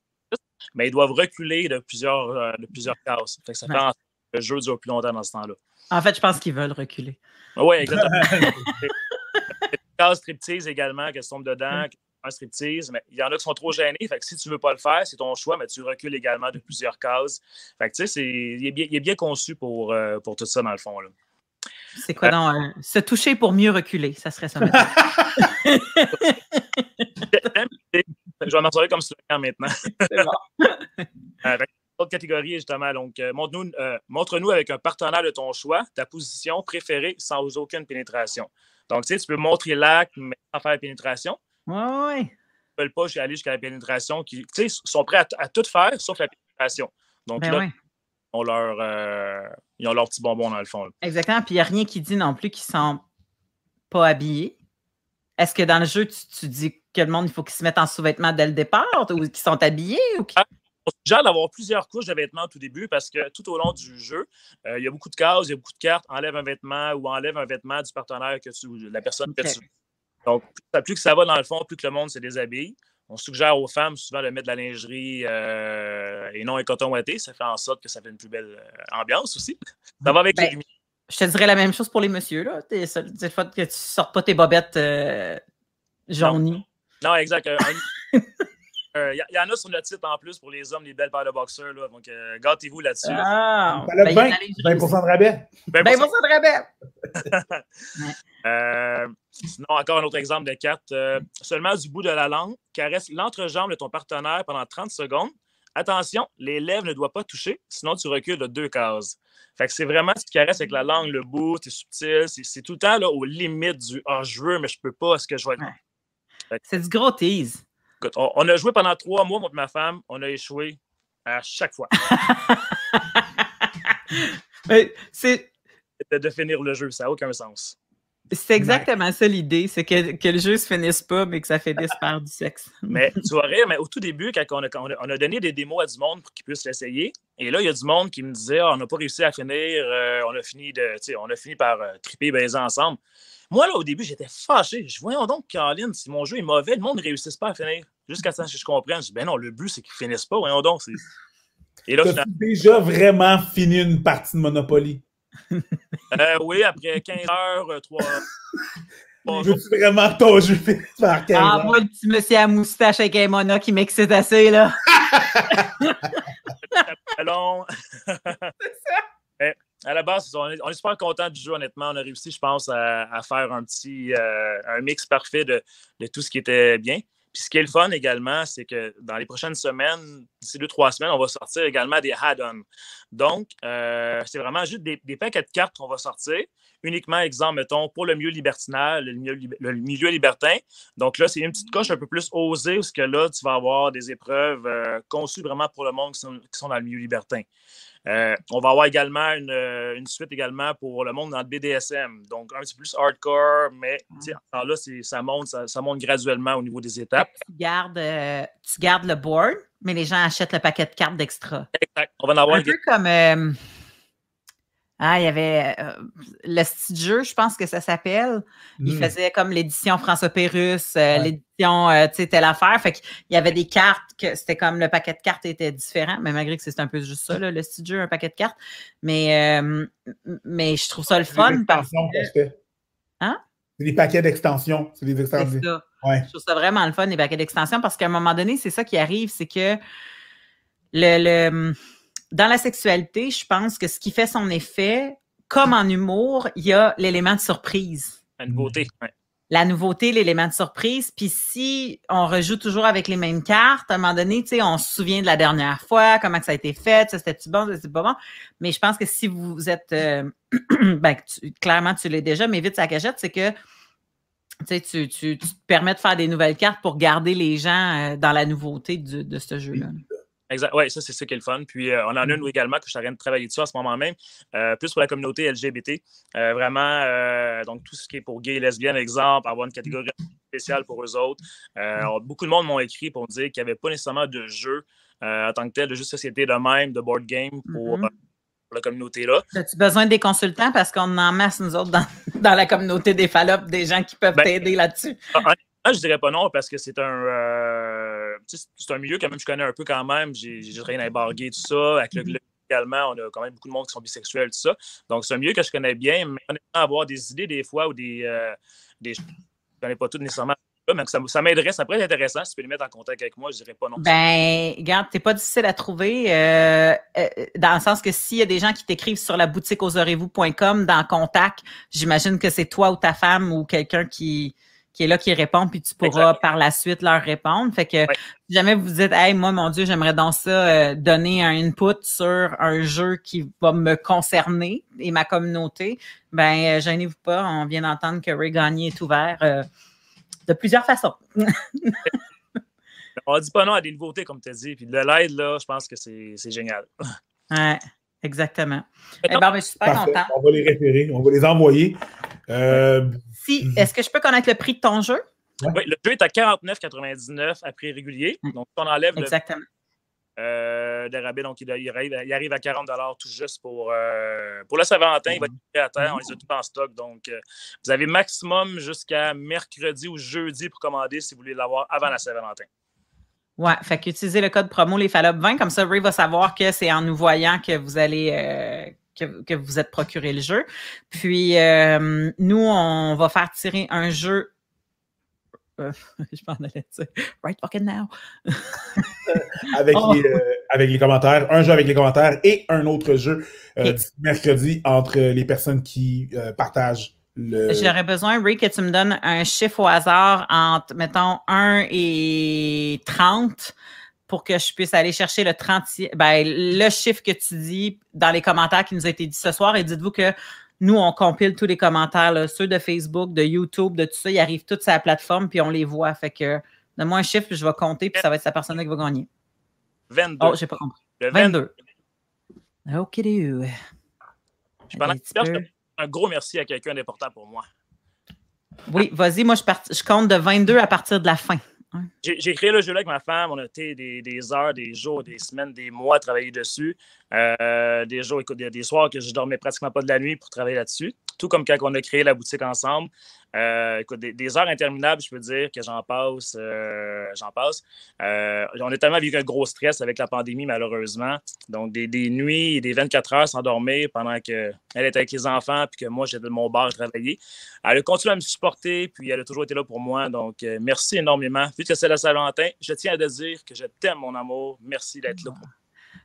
Mais ils doivent reculer de plusieurs, de plusieurs cases. Fait que ça ouais. fait en sorte que le jeu dure plus longtemps dans ce temps-là. En fait, je pense qu'ils veulent reculer. Oui, exactement. des cases striptease également, qui tombent dedans, un striptease, mais il y en a qui sont trop gênés. Fait que si tu ne veux pas le faire, c'est ton choix, mais tu recules également de plusieurs cases. Fait que tu sais, il, est bien, il est bien conçu pour, euh, pour tout ça, dans le fond. Là. C'est quoi, donc? Euh, se toucher pour mieux reculer, ça serait ça. Je vais m'en sortir comme slogan maintenant. C'est bon. euh, autre catégorie, justement. Donc, euh, montre-nous euh, montre avec un partenaire de ton choix ta position préférée sans aucune pénétration. Donc, tu sais, tu peux montrer l'acte, mais sans faire la pénétration. Oui, oui. Ils ne veulent pas aller jusqu'à la pénétration. Qui, tu sais, sont prêts à, à, tout faire sauf la pénétration. Donc, ben là, ont leur, euh, ils ont leur petit bonbon dans le fond. Là. Exactement. Puis, il n'y a rien qui dit non plus qu'ils ne sont pas habillés. Est-ce que dans le jeu, tu, tu, dis que le monde, il faut qu'ils se mettent en sous-vêtements dès le départ ou qu'ils sont habillés? Ou qu on suggère d'avoir plusieurs couches de vêtements au tout début parce que tout au long du jeu, euh, il y a beaucoup de cases, il y a beaucoup de cartes. Enlève un vêtement ou enlève un vêtement du partenaire que tu, la personne okay. que tu. Donc, plus que ça va dans le fond, plus que le monde se déshabille. On suggère aux femmes souvent de mettre de la lingerie euh, et non un coton ouaté. Ça fait en sorte que ça fait une plus belle euh, ambiance aussi. Ça va avec ben, les lumières. Je te dirais la même chose pour les messieurs. Là. Des fois que tu sortes pas tes bobettes euh, jaunies. Non, non exact. Il euh, y, y, en a sur le titre en plus pour les hommes, les belles paires de boxeurs. Là. Donc, euh, gâtez-vous là-dessus. Ah, là. ben, 20, 20, de rabais. 20, 20 de rabais. euh, sinon, encore un autre exemple de carte. Euh, seulement du bout de la langue, caresse l'entrejambe de ton partenaire pendant 30 secondes. Attention, les lèvres ne doivent pas toucher, sinon tu recules de deux cases. Fait que c'est vraiment ce qui caresse avec la langue, le bout, c'est subtil, c'est tout le temps là, aux limites du Ah, oh, je veux, mais je peux pas, est-ce que je vais. Ouais. C'est du gros tease. Écoute, on, on, a joué pendant trois mois, moi et ma femme. On a échoué à chaque fois. c'est. De, de finir le jeu, ça n'a aucun sens. C'est exactement ça l'idée, c'est que, que, le jeu se finisse pas, mais que ça finisse par du sexe. Mais tu vas rire, mais au tout début, quand on a, on a donné des démos à du monde pour qu'ils puissent l'essayer, et là, il y a du monde qui me disait ah, on n'a pas réussi à finir, euh, on, a fini de, on a fini par euh, triper et baiser ensemble. Moi, là, au début, j'étais fâché. Je voyons donc, Caroline, si mon jeu est mauvais, le monde ne réussisse pas à finir. Jusqu'à ce que je comprenne. Je dis ben non, le but, c'est qu'ils finissent pas. Voyons donc. Et là, tu as déjà vraiment fini une partie de Monopoly? Euh, oui, après 15 heures, 3 euh, Bon, Veux-tu vraiment ton jeu par 15 Ah, moi, le petit monsieur à moustache avec un mona qui m'excite assez, là. C'est ça. À la base, on est, super content du jeu, honnêtement. On a réussi, je pense, à, faire un petit euh, un mix parfait de, tout ce qui était bien. Puis ce qui est le fun également, c'est que dans les prochaines semaines, d'ici deux, trois semaines, on va sortir également des add-ons. Donc, euh, c'est vraiment juste des, paquets de cartes qu'on va sortir, uniquement, exemple, mettons, pour le milieu libertinal, le milieu, libertin. Donc là, c'est une petite coche un peu plus osée, parce que là, tu vas avoir des épreuves euh, conçues vraiment pour le monde qui sont dans le milieu libertin. Euh, on va avoir également euh, une, suite également pour le monde dans le BDSM. Donc, un petit peu plus hardcore, mais ah. là, ça monte, ça, monte graduellement au niveau des étapes. Tu gardes, euh, tu gardes le board, mais les gens achètent le paquet de cartes d'extra. Exact. On va en avoir un peu comme. Ah, il y avait euh, le style jeu, je pense que ça s'appelle. Il hmm. faisait comme l'édition François Pérus, euh, l'édition, euh, tu sais, telle affaire. Fait qu'il y avait des cartes que c'était comme le paquet de cartes était différent, mais malgré que c'est un peu juste ça, le style jeu, un paquet de cartes. Mais, mais je trouve ça le fun parce que. Hein? C'est des paquets d'extensions. C'est des extensions. Je trouve ça vraiment le fun, les paquets d'extensions, parce qu'à un moment donné, c'est ça qui arrive, c'est que le dans la sexualité, je pense que ce qui fait son effet, comme en humour, il y a l'élément de surprise. La nouveauté, La nouveauté, l'élément de surprise. Puis si on rejoue toujours avec les mêmes cartes, à un moment donné, tu sais, on se souvient de la dernière fois, comment ça a été fait, ça c'était-tu bon, ça c'était pas bon. Mais je pense que si vous êtes, euh, ben, clairement tu l'es déjà, mais vite ça cachette, c'est que tu, tu, tu, te permets de faire des nouvelles cartes pour garder les gens euh, dans la nouveauté de ce jeu-là. Exact. Oui, ça, c'est ça qui est le fun. Puis, euh, on en a une mmh. également que je suis en train de travailler dessus à ce moment même, euh, plus pour la communauté LGBT. Euh, vraiment, donc, tout ce qui est pour gays et lesbiennes, exemple, avoir une catégorie spéciale pour eux autres. Mmh. beaucoup de monde m'ont écrit pour me dire qu'il n'y avait pas nécessairement de jeu en tant que tel, de jeu de société de même, de board game pour. Mmh la communauté-là. As-tu besoin des consultants? Parce qu'on en masse, nous autres, dans, dans la communauté des Fallop, des gens qui peuvent ben, t'aider là-dessus? Je dirais pas non parce que c'est un, euh, c'est un milieu quand même je connais un peu quand même. J'ai rien à barguer, tout ça. Avec le, mm-hmm. également, on a quand même beaucoup de monde qui sont bisexuels, tout ça. Donc, c'est un milieu que je connais bien, mais honnêtement, avoir des idées des fois ou des. Euh, des je ne connais pas tout nécessairement. Mais ça, ça m'aiderait, ça pourrait être intéressant. Si tu peux les mettre en contact avec moi, je dirais pas non. Ben, regarde, t'es pas difficile à trouver, euh, dans le sens que s'il y a des gens qui t'écrivent sur la boutique oserez-vous.com dans contact, j'imagine que c'est toi ou ta femme ou quelqu'un qui, qui est là qui répond, puis tu pourras par la suite leur répondre. Fait que si jamais vous dites Hey, moi, mon Dieu, j'aimerais dans ça euh, donner un input sur un jeu qui va me concerner et ma communauté, ben euh, gênez-vous pas. On vient d'entendre que Ray Gagné est ouvert euh, de plusieurs façons. on dit pas non à des nouveautés, comme tu as dit. Puis de l'aide, là, je pense que c'est génial. Ouais. Exactement. Eh ben, ben, je suis super content. On va les référer, on va les envoyer. Mhm. est-ce que je peux connaître le prix de ton jeu? Oui, le jeu est à 49,99 à prix régulier. Donc, on enlève Exactement. le euh, de rabais, donc il, arrive, à 40 tout juste pour, euh, pour le Saint-Valentin. Il va être prêt à terre. On les a tous en stock. Donc, euh, vous avez maximum jusqu'à mercredi ou jeudi pour commander si vous voulez l'avoir avant la Saint-Valentin. Ouais, fait qu'utilisez le code promo les 20 comme ça Ray va savoir que c'est en nous voyant que vous allez que, vous êtes procuré le jeu. Puis, euh, nous, on va faire tirer un jeu. Euh, je m'en allais dire. Right fucking now. avec, oh. les, euh, avec les commentaires. Un jeu avec les commentaires et un autre jeu mercredi entre les personnes qui partagent le... J'aurais besoin, Ray, que tu me donnes un chiffre au hasard entre, mettons, 1 et 30 pour que je puisse aller chercher le 30, ben, le chiffre que tu dis dans les commentaires qui nous a été dit ce soir. Et dites-vous que nous, on compile tous les commentaires, ceux de Facebook, de YouTube, de tout ça. Ils arrivent tous sur la plateforme, puis on les voit. Fait que donne-moi un chiffre, puis je vais compter, puis ça va être sa personne qui va gagner. 22. Oh, j'ai pas compris. 22. OK, Je un gros merci à quelqu'un d'important pour moi. Oui, vas-y, moi, je, je compte de 22 à partir de la fin. J'ai créé le jeu avec ma femme. On a été des, heures, des jours, des semaines, des mois à travailler dessus. Euh, des jours, des, soirs que je dormais pratiquement pas de la nuit pour travailler là-dessus. Tout comme quand on a créé la boutique ensemble. Euh, des, heures interminables, je peux dire que j'en passe. Euh, j'en passe. On a tellement vécu un gros stress avec la pandémie, malheureusement. Donc, des, nuits des 24 heures sans dormir pendant qu'elle était avec les enfants puis que moi, j'étais de mon bar à travailler. Elle a continué à me supporter, puis elle a toujours été là pour moi. Donc, merci énormément. Vu que c'est la Saint-Valentin, je tiens à te dire que je t'aime, mon amour. Merci d'être là.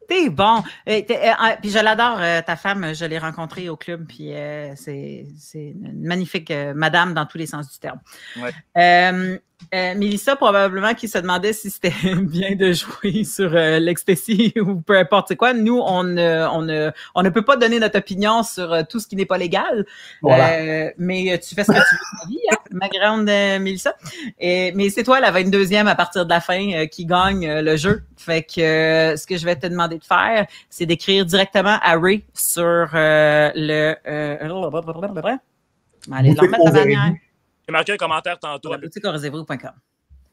T'es bon. Euh, euh, ah, puis je l'adore, euh, ta femme. Je l'ai rencontrée au club. Puis c'est une magnifique madame dans tous les sens du terme. Ouais. Euh, Mélissa, probablement, qui se demandait si c'était bien de jouer sur euh, l'ecstasy ou peu importe quoi? Nous, on ne, on, ne, on ne peut pas donner notre opinion sur euh, tout ce qui n'est pas légal. Euh, mais tu fais ce que tu veux ta vie, hein, ma grande Mélissa. Et, mais c'est toi la 22e à partir de la fin qui gagne le jeu. Fait que ce que je vais te demander de faire, c'est d'écrire directement à Ray sur le... allez, leur mettre ta j'ai marqué un commentaire tantôt. La boutique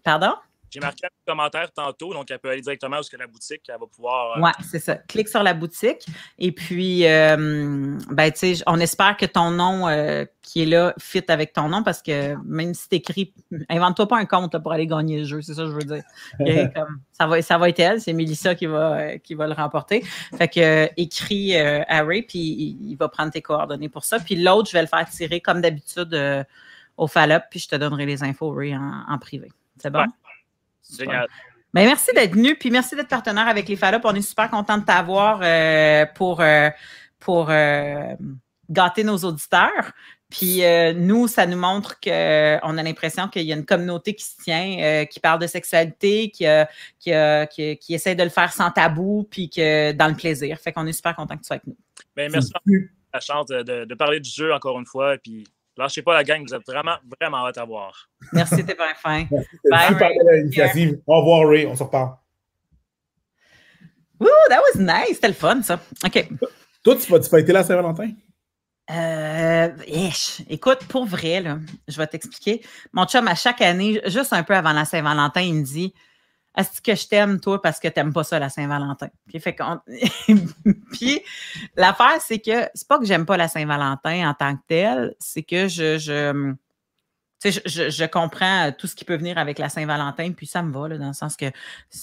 Pardon? J'ai marqué un commentaire tantôt, donc elle peut aller directement où est la boutique, elle va pouvoir. Euh, oui, c'est ça. Clique sur la boutique. Et puis, euh, ben, tu sais, on espère que ton nom euh, qui est là fit avec ton nom parce que même si tu écris, invente-toi pas un compte pour aller gagner le jeu, c'est ça que je veux dire. ça, va, ça va être elle, c'est Melissa qui va, qui va le remporter. Fait que écris à Ray, puis il, va prendre tes coordonnées pour ça. Puis l'autre, je vais le faire tirer comme d'habitude au Fallop, puis je te donnerai les infos, Ray, en, privé. C'est bon? Génial. Ben, merci d'être venu, puis merci d'être partenaire avec les Fallop. On est super content de t'avoir euh, pour, euh, pour euh, gâter nos auditeurs. Puis nous, ça nous montre qu'on a l'impression qu'il y a une communauté qui se tient, qui parle de sexualité, qui, qui, qui, essaie de le faire sans tabou, puis que dans le plaisir. Fait qu'on est super content que tu sois avec nous. Ben, merci pour la chance de, de, parler du jeu encore une fois. Puis Lâchez pas la gang, vous êtes vraiment, vraiment hâte à voir. Merci, t'es bien fin. Bye, Ray. Au revoir, Ray. On se reparle. Woo, that was nice. C'était le fun, ça. OK. Toi, tu vas, tu vas être là à Saint-Valentin? Euh, écoute, pour vrai, là, je vais t'expliquer. Mon chum, à chaque année, juste un peu avant la Saint-Valentin, il me dit est-ce que je t'aime, toi, parce que tu n'aimes pas ça, la Saint-Valentin? Puis, fait Puis l'affaire, c'est que c'est pas que j'aime pas la Saint-Valentin en tant que telle, c'est que je, je, je, je, comprends tout ce qui peut venir avec la Saint-Valentin, puis ça me va, là, dans le sens que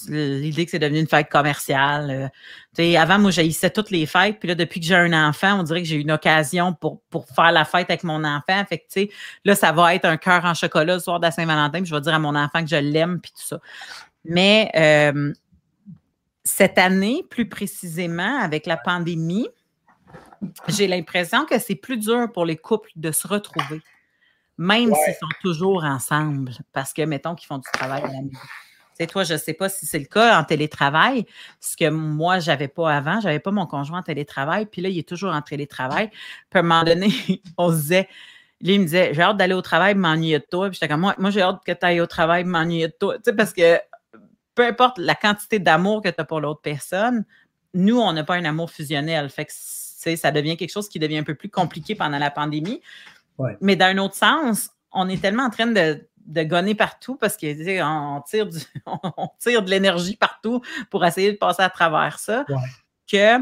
l'idée que c'est devenu une fête commerciale. Euh, sais, avant, moi, j'haïssais toutes les fêtes, puis là, depuis que j'ai un enfant, on dirait que j'ai une occasion pour, pour faire la fête avec mon enfant. Fait que, tu sais, là, ça va être un cœur en chocolat le soir de la Saint-Valentin, puis je vais dire à mon enfant que je l'aime, puis tout ça. Mais euh, cette année, plus précisément, avec la pandémie, j'ai l'impression que c'est plus dur pour les couples de se retrouver, même s'ils sont toujours ensemble, parce que, mettons, qu'ils font du travail à la maison. Tu toi, je ne sais pas si c'est le cas en télétravail, ce que moi, je n'avais pas avant. Je n'avais pas mon conjoint en télétravail, puis là, il est toujours en télétravail. Puis à un moment donné, on se disait, lui, il me disait, j'ai hâte d'aller au travail, m'ennuyer de toi. Puis j'étais comme, moi, moi j'ai hâte que tu ailles au travail, m'ennuyer de toi. Tu sais, parce que peu importe la quantité d'amour que tu as pour l'autre personne, nous, on n'a pas un amour fusionnel. Fait que ça devient quelque chose qui devient un peu plus compliqué pendant la pandémie. Mais d'un autre sens, on est tellement en train de, de gonner partout parce qu'on on tire, on tire de l'énergie partout pour essayer de passer à travers ça que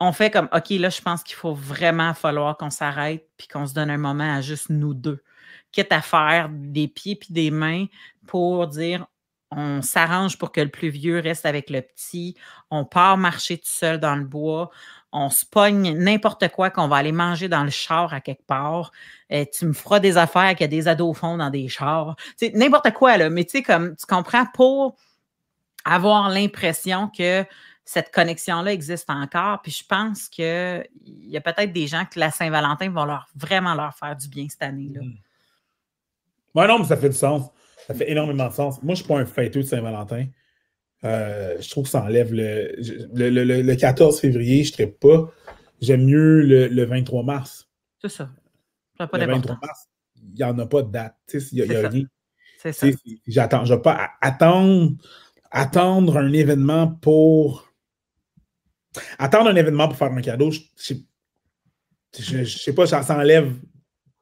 on fait comme OK, là, je pense qu'il faut vraiment falloir qu'on s'arrête puis qu'on se donne un moment à juste nous deux. Quitte à faire des pieds puis des mains pour dire on s'arrange pour que le plus vieux reste avec le petit, on part marcher tout seul dans le bois, on se pogne n'importe quoi qu'on va aller manger dans le char à quelque part. euh, tu me feras des affaires qu'il y a des ados au fond dans des chars. N'importe quoi, là. Mais tu sais, comme tu comprends, pour avoir l'impression que cette connexion-là existe encore. Puis je pense qu'il y a peut-être des gens que la Saint-Valentin va leur vraiment leur faire du bien cette année-là. Oui, non, mais ça fait du sens. Ça fait énormément de sens. Moi, je ne suis pas un fêteux de Saint-Valentin. Euh, je trouve que ça enlève le. Le, 14 février, je ne pas. J'aime mieux le, 23 mars. C'est ça. Ça pas le 23 mars, il n'y en a pas de date. Il n'y a, rien. C'est ça. J'attends. Je ne vais pas attendre, attendre un événement pour. Attendre un événement pour faire un cadeau, je ne sais pas, ça, ça enlève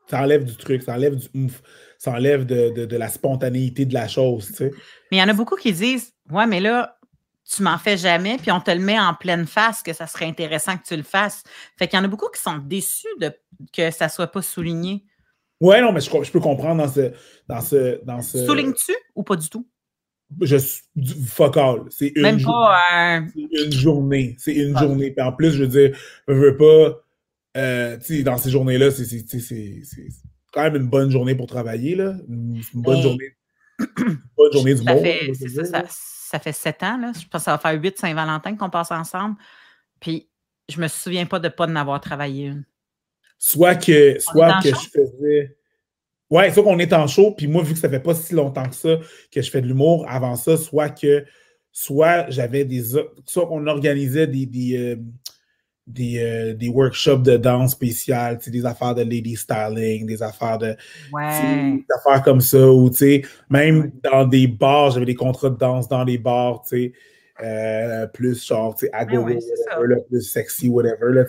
Ça enlève du truc, ça enlève du ouf, ça enlève de, de, la spontanéité de la chose, tu sais. Mais il y en a beaucoup qui disent Ouais, mais là, tu m'en fais jamais, puis on te le met en pleine face que ça serait intéressant que tu le fasses. Fait qu'il y en a beaucoup qui sont déçus de que ça soit pas souligné. Ouais, non, mais je, je peux comprendre dans ce. Dans ce, dans ce... Soulignes-tu ou pas du tout? Je fuck all. C'est une, Même pas une journée. C'est une journée. Puis en plus, je veux dire, je veux pas. Euh, dans ces journées-là, c'est quand même une bonne journée pour travailler. Là. Une, bonne journée. Une bonne journée du monde. ça, ça, fait sept ans. Là. Je pense que ça va faire huit Saint-Valentin qu'on passe ensemble. Puis je me souviens pas de pas en avoir travaillé une. Soit que, soit que je faisais. Ouais, soit qu'on est en show, puis moi, vu que ça fait pas si longtemps que ça que je fais de l'humour, avant ça, soit que soit j'avais des. Soit qu'on organisait des, des, euh, euh, des, workshops de danse spéciales, des affaires de lady styling, des affaires de. Ouais. Des affaires comme ça, ou même dans des bars, j'avais des contrats de danse dans les bars, tu sais. Euh, plus genre, tu sais, ago, plus sexy, whatever. Là,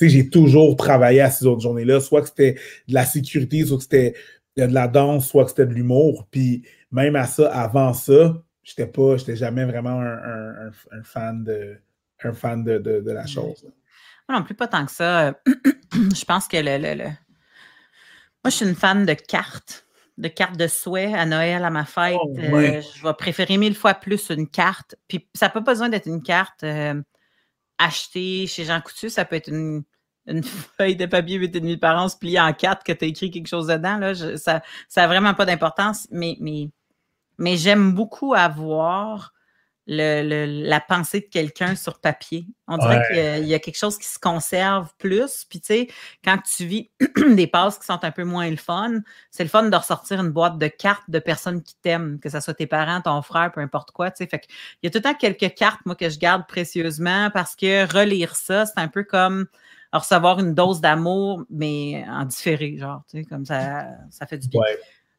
j'ai toujours travaillé à ces autres journées-là, soit que c'était de la sécurité, soit que c'était de la danse, soit que c'était de l'humour. Puis même à ça, avant ça, j'étais pas, j'étais jamais vraiment un, fan de un fan de, de, la chose. non plus, pas tant que ça. je pense que le, le, Moi, je suis une fan de cartes de cartes de souhait à Noël, à ma fête. Oh, euh, je vais préférer mille fois plus une carte. Puis ça n'a pas besoin d'être une carte euh, acheté chez Jean Coutu, ça peut être une, feuille de papier 8,5 par an pliée en quatre que tu as écrit quelque chose dedans. Là. ça n'a vraiment pas d'importance, mais, mais, mais j'aime beaucoup avoir la pensée de quelqu'un sur papier. On dirait qu'il y, a quelque chose qui se conserve plus. Puis, tu sais, quand tu vis des passes qui sont un peu moins le fun, c'est le fun de ressortir une boîte de cartes de personnes qui t'aiment, que ce soit tes parents, ton frère, peu importe quoi. Tu sais, fait il y a tout le temps quelques cartes, moi, que je garde précieusement parce que relire ça, c'est un peu comme recevoir une dose d'amour, mais en différé, genre, tu sais, comme ça, ça fait du bien.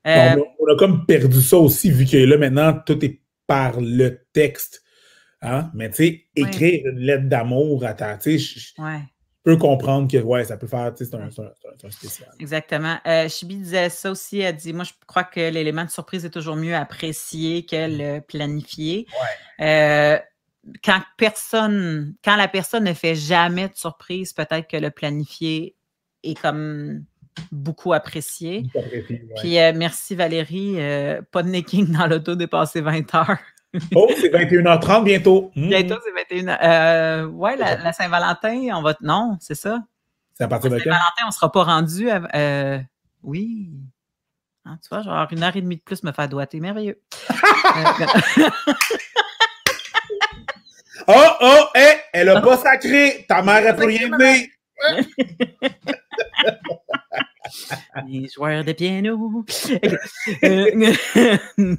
Euh, on, a, comme perdu ça aussi, vu que là, maintenant, tout est par le texte. Hein? Mais tu sais, écrire une lettre d'amour à ta. Tu sais, je peux comprendre que ouais, ça peut faire. Tu sais, c'est un, spécial. Exactement. Euh, Chibi disait ça aussi. Elle dit Moi, je crois que l'élément de surprise est toujours mieux apprécié que le planifié. Euh, quand personne, quand la personne ne fait jamais de surprise, peut-être que le planifié est comme beaucoup apprécié. Puis euh, merci Valérie. Euh, pas de necking dans l'auto dépassé 20 heures. oh, c'est 21h30 bientôt. Hmm. Bientôt, c'est 21h. Euh, ouais, la, Saint-Valentin, on va. Non, c'est ça. C'est à partir de Saint-Valentin, on ne sera pas rendu. À... oui. Hein, tu vois, genre une heure et demie de plus me faire doiter. Merveilleux. oh, oh, hé, elle a pas sacré. Ta mère a plus rien. Les joueurs de piano. Euh,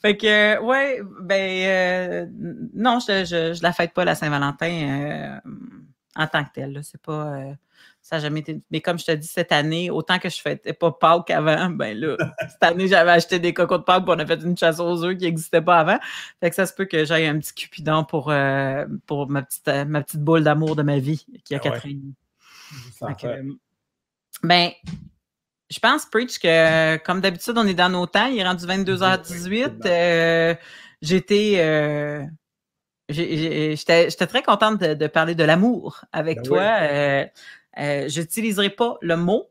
fait que, ouais, ben, euh, non, je, je, la fête pas la Saint-Valentin euh, en tant que telle. C'est pas. ça n'a jamais été. Mais comme je te dis, cette année, autant que je fêtais pas Pâques avant, ben là, cette année, j'avais acheté des cocos de Pâques, pour on a fait une chasse aux œufs qui n'existait pas avant. Fait que ça se peut que j'aille un petit cupidon pour, pour ma, petite, ma petite boule d'amour de ma vie qui a ah quatre ans. Ben, je pense, Preach, que comme d'habitude, on est dans nos temps. Il est rendu 22h18. Euh, j'étais. Euh, j'étais très contente de, parler de l'amour avec ben toi. Euh, je n'utiliserai pas le mot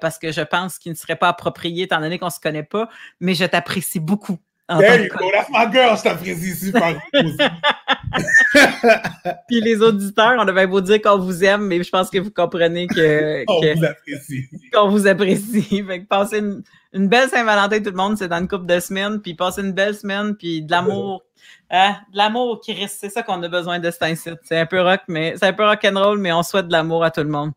parce que je pense qu'il ne serait pas approprié étant donné qu'on ne se connaît pas, mais je t'apprécie beaucoup. Hey, that's my girl, je t'apprécie super. Puis les auditeurs, on avait beau dire qu'on vous aime, mais je pense que vous comprenez que. on vous apprécie. Qu'on vous apprécie. Fait que passez une, belle Saint-Valentin, tout le monde, c'est dans une couple de semaines. Puis passez une belle semaine, puis de l'amour. Hein, de l'amour qui reste, c'est ça qu'on a besoin de cet incite. C'est un peu rock, mais c'est un peu rock'n'roll, mais on souhaite de l'amour à tout le monde.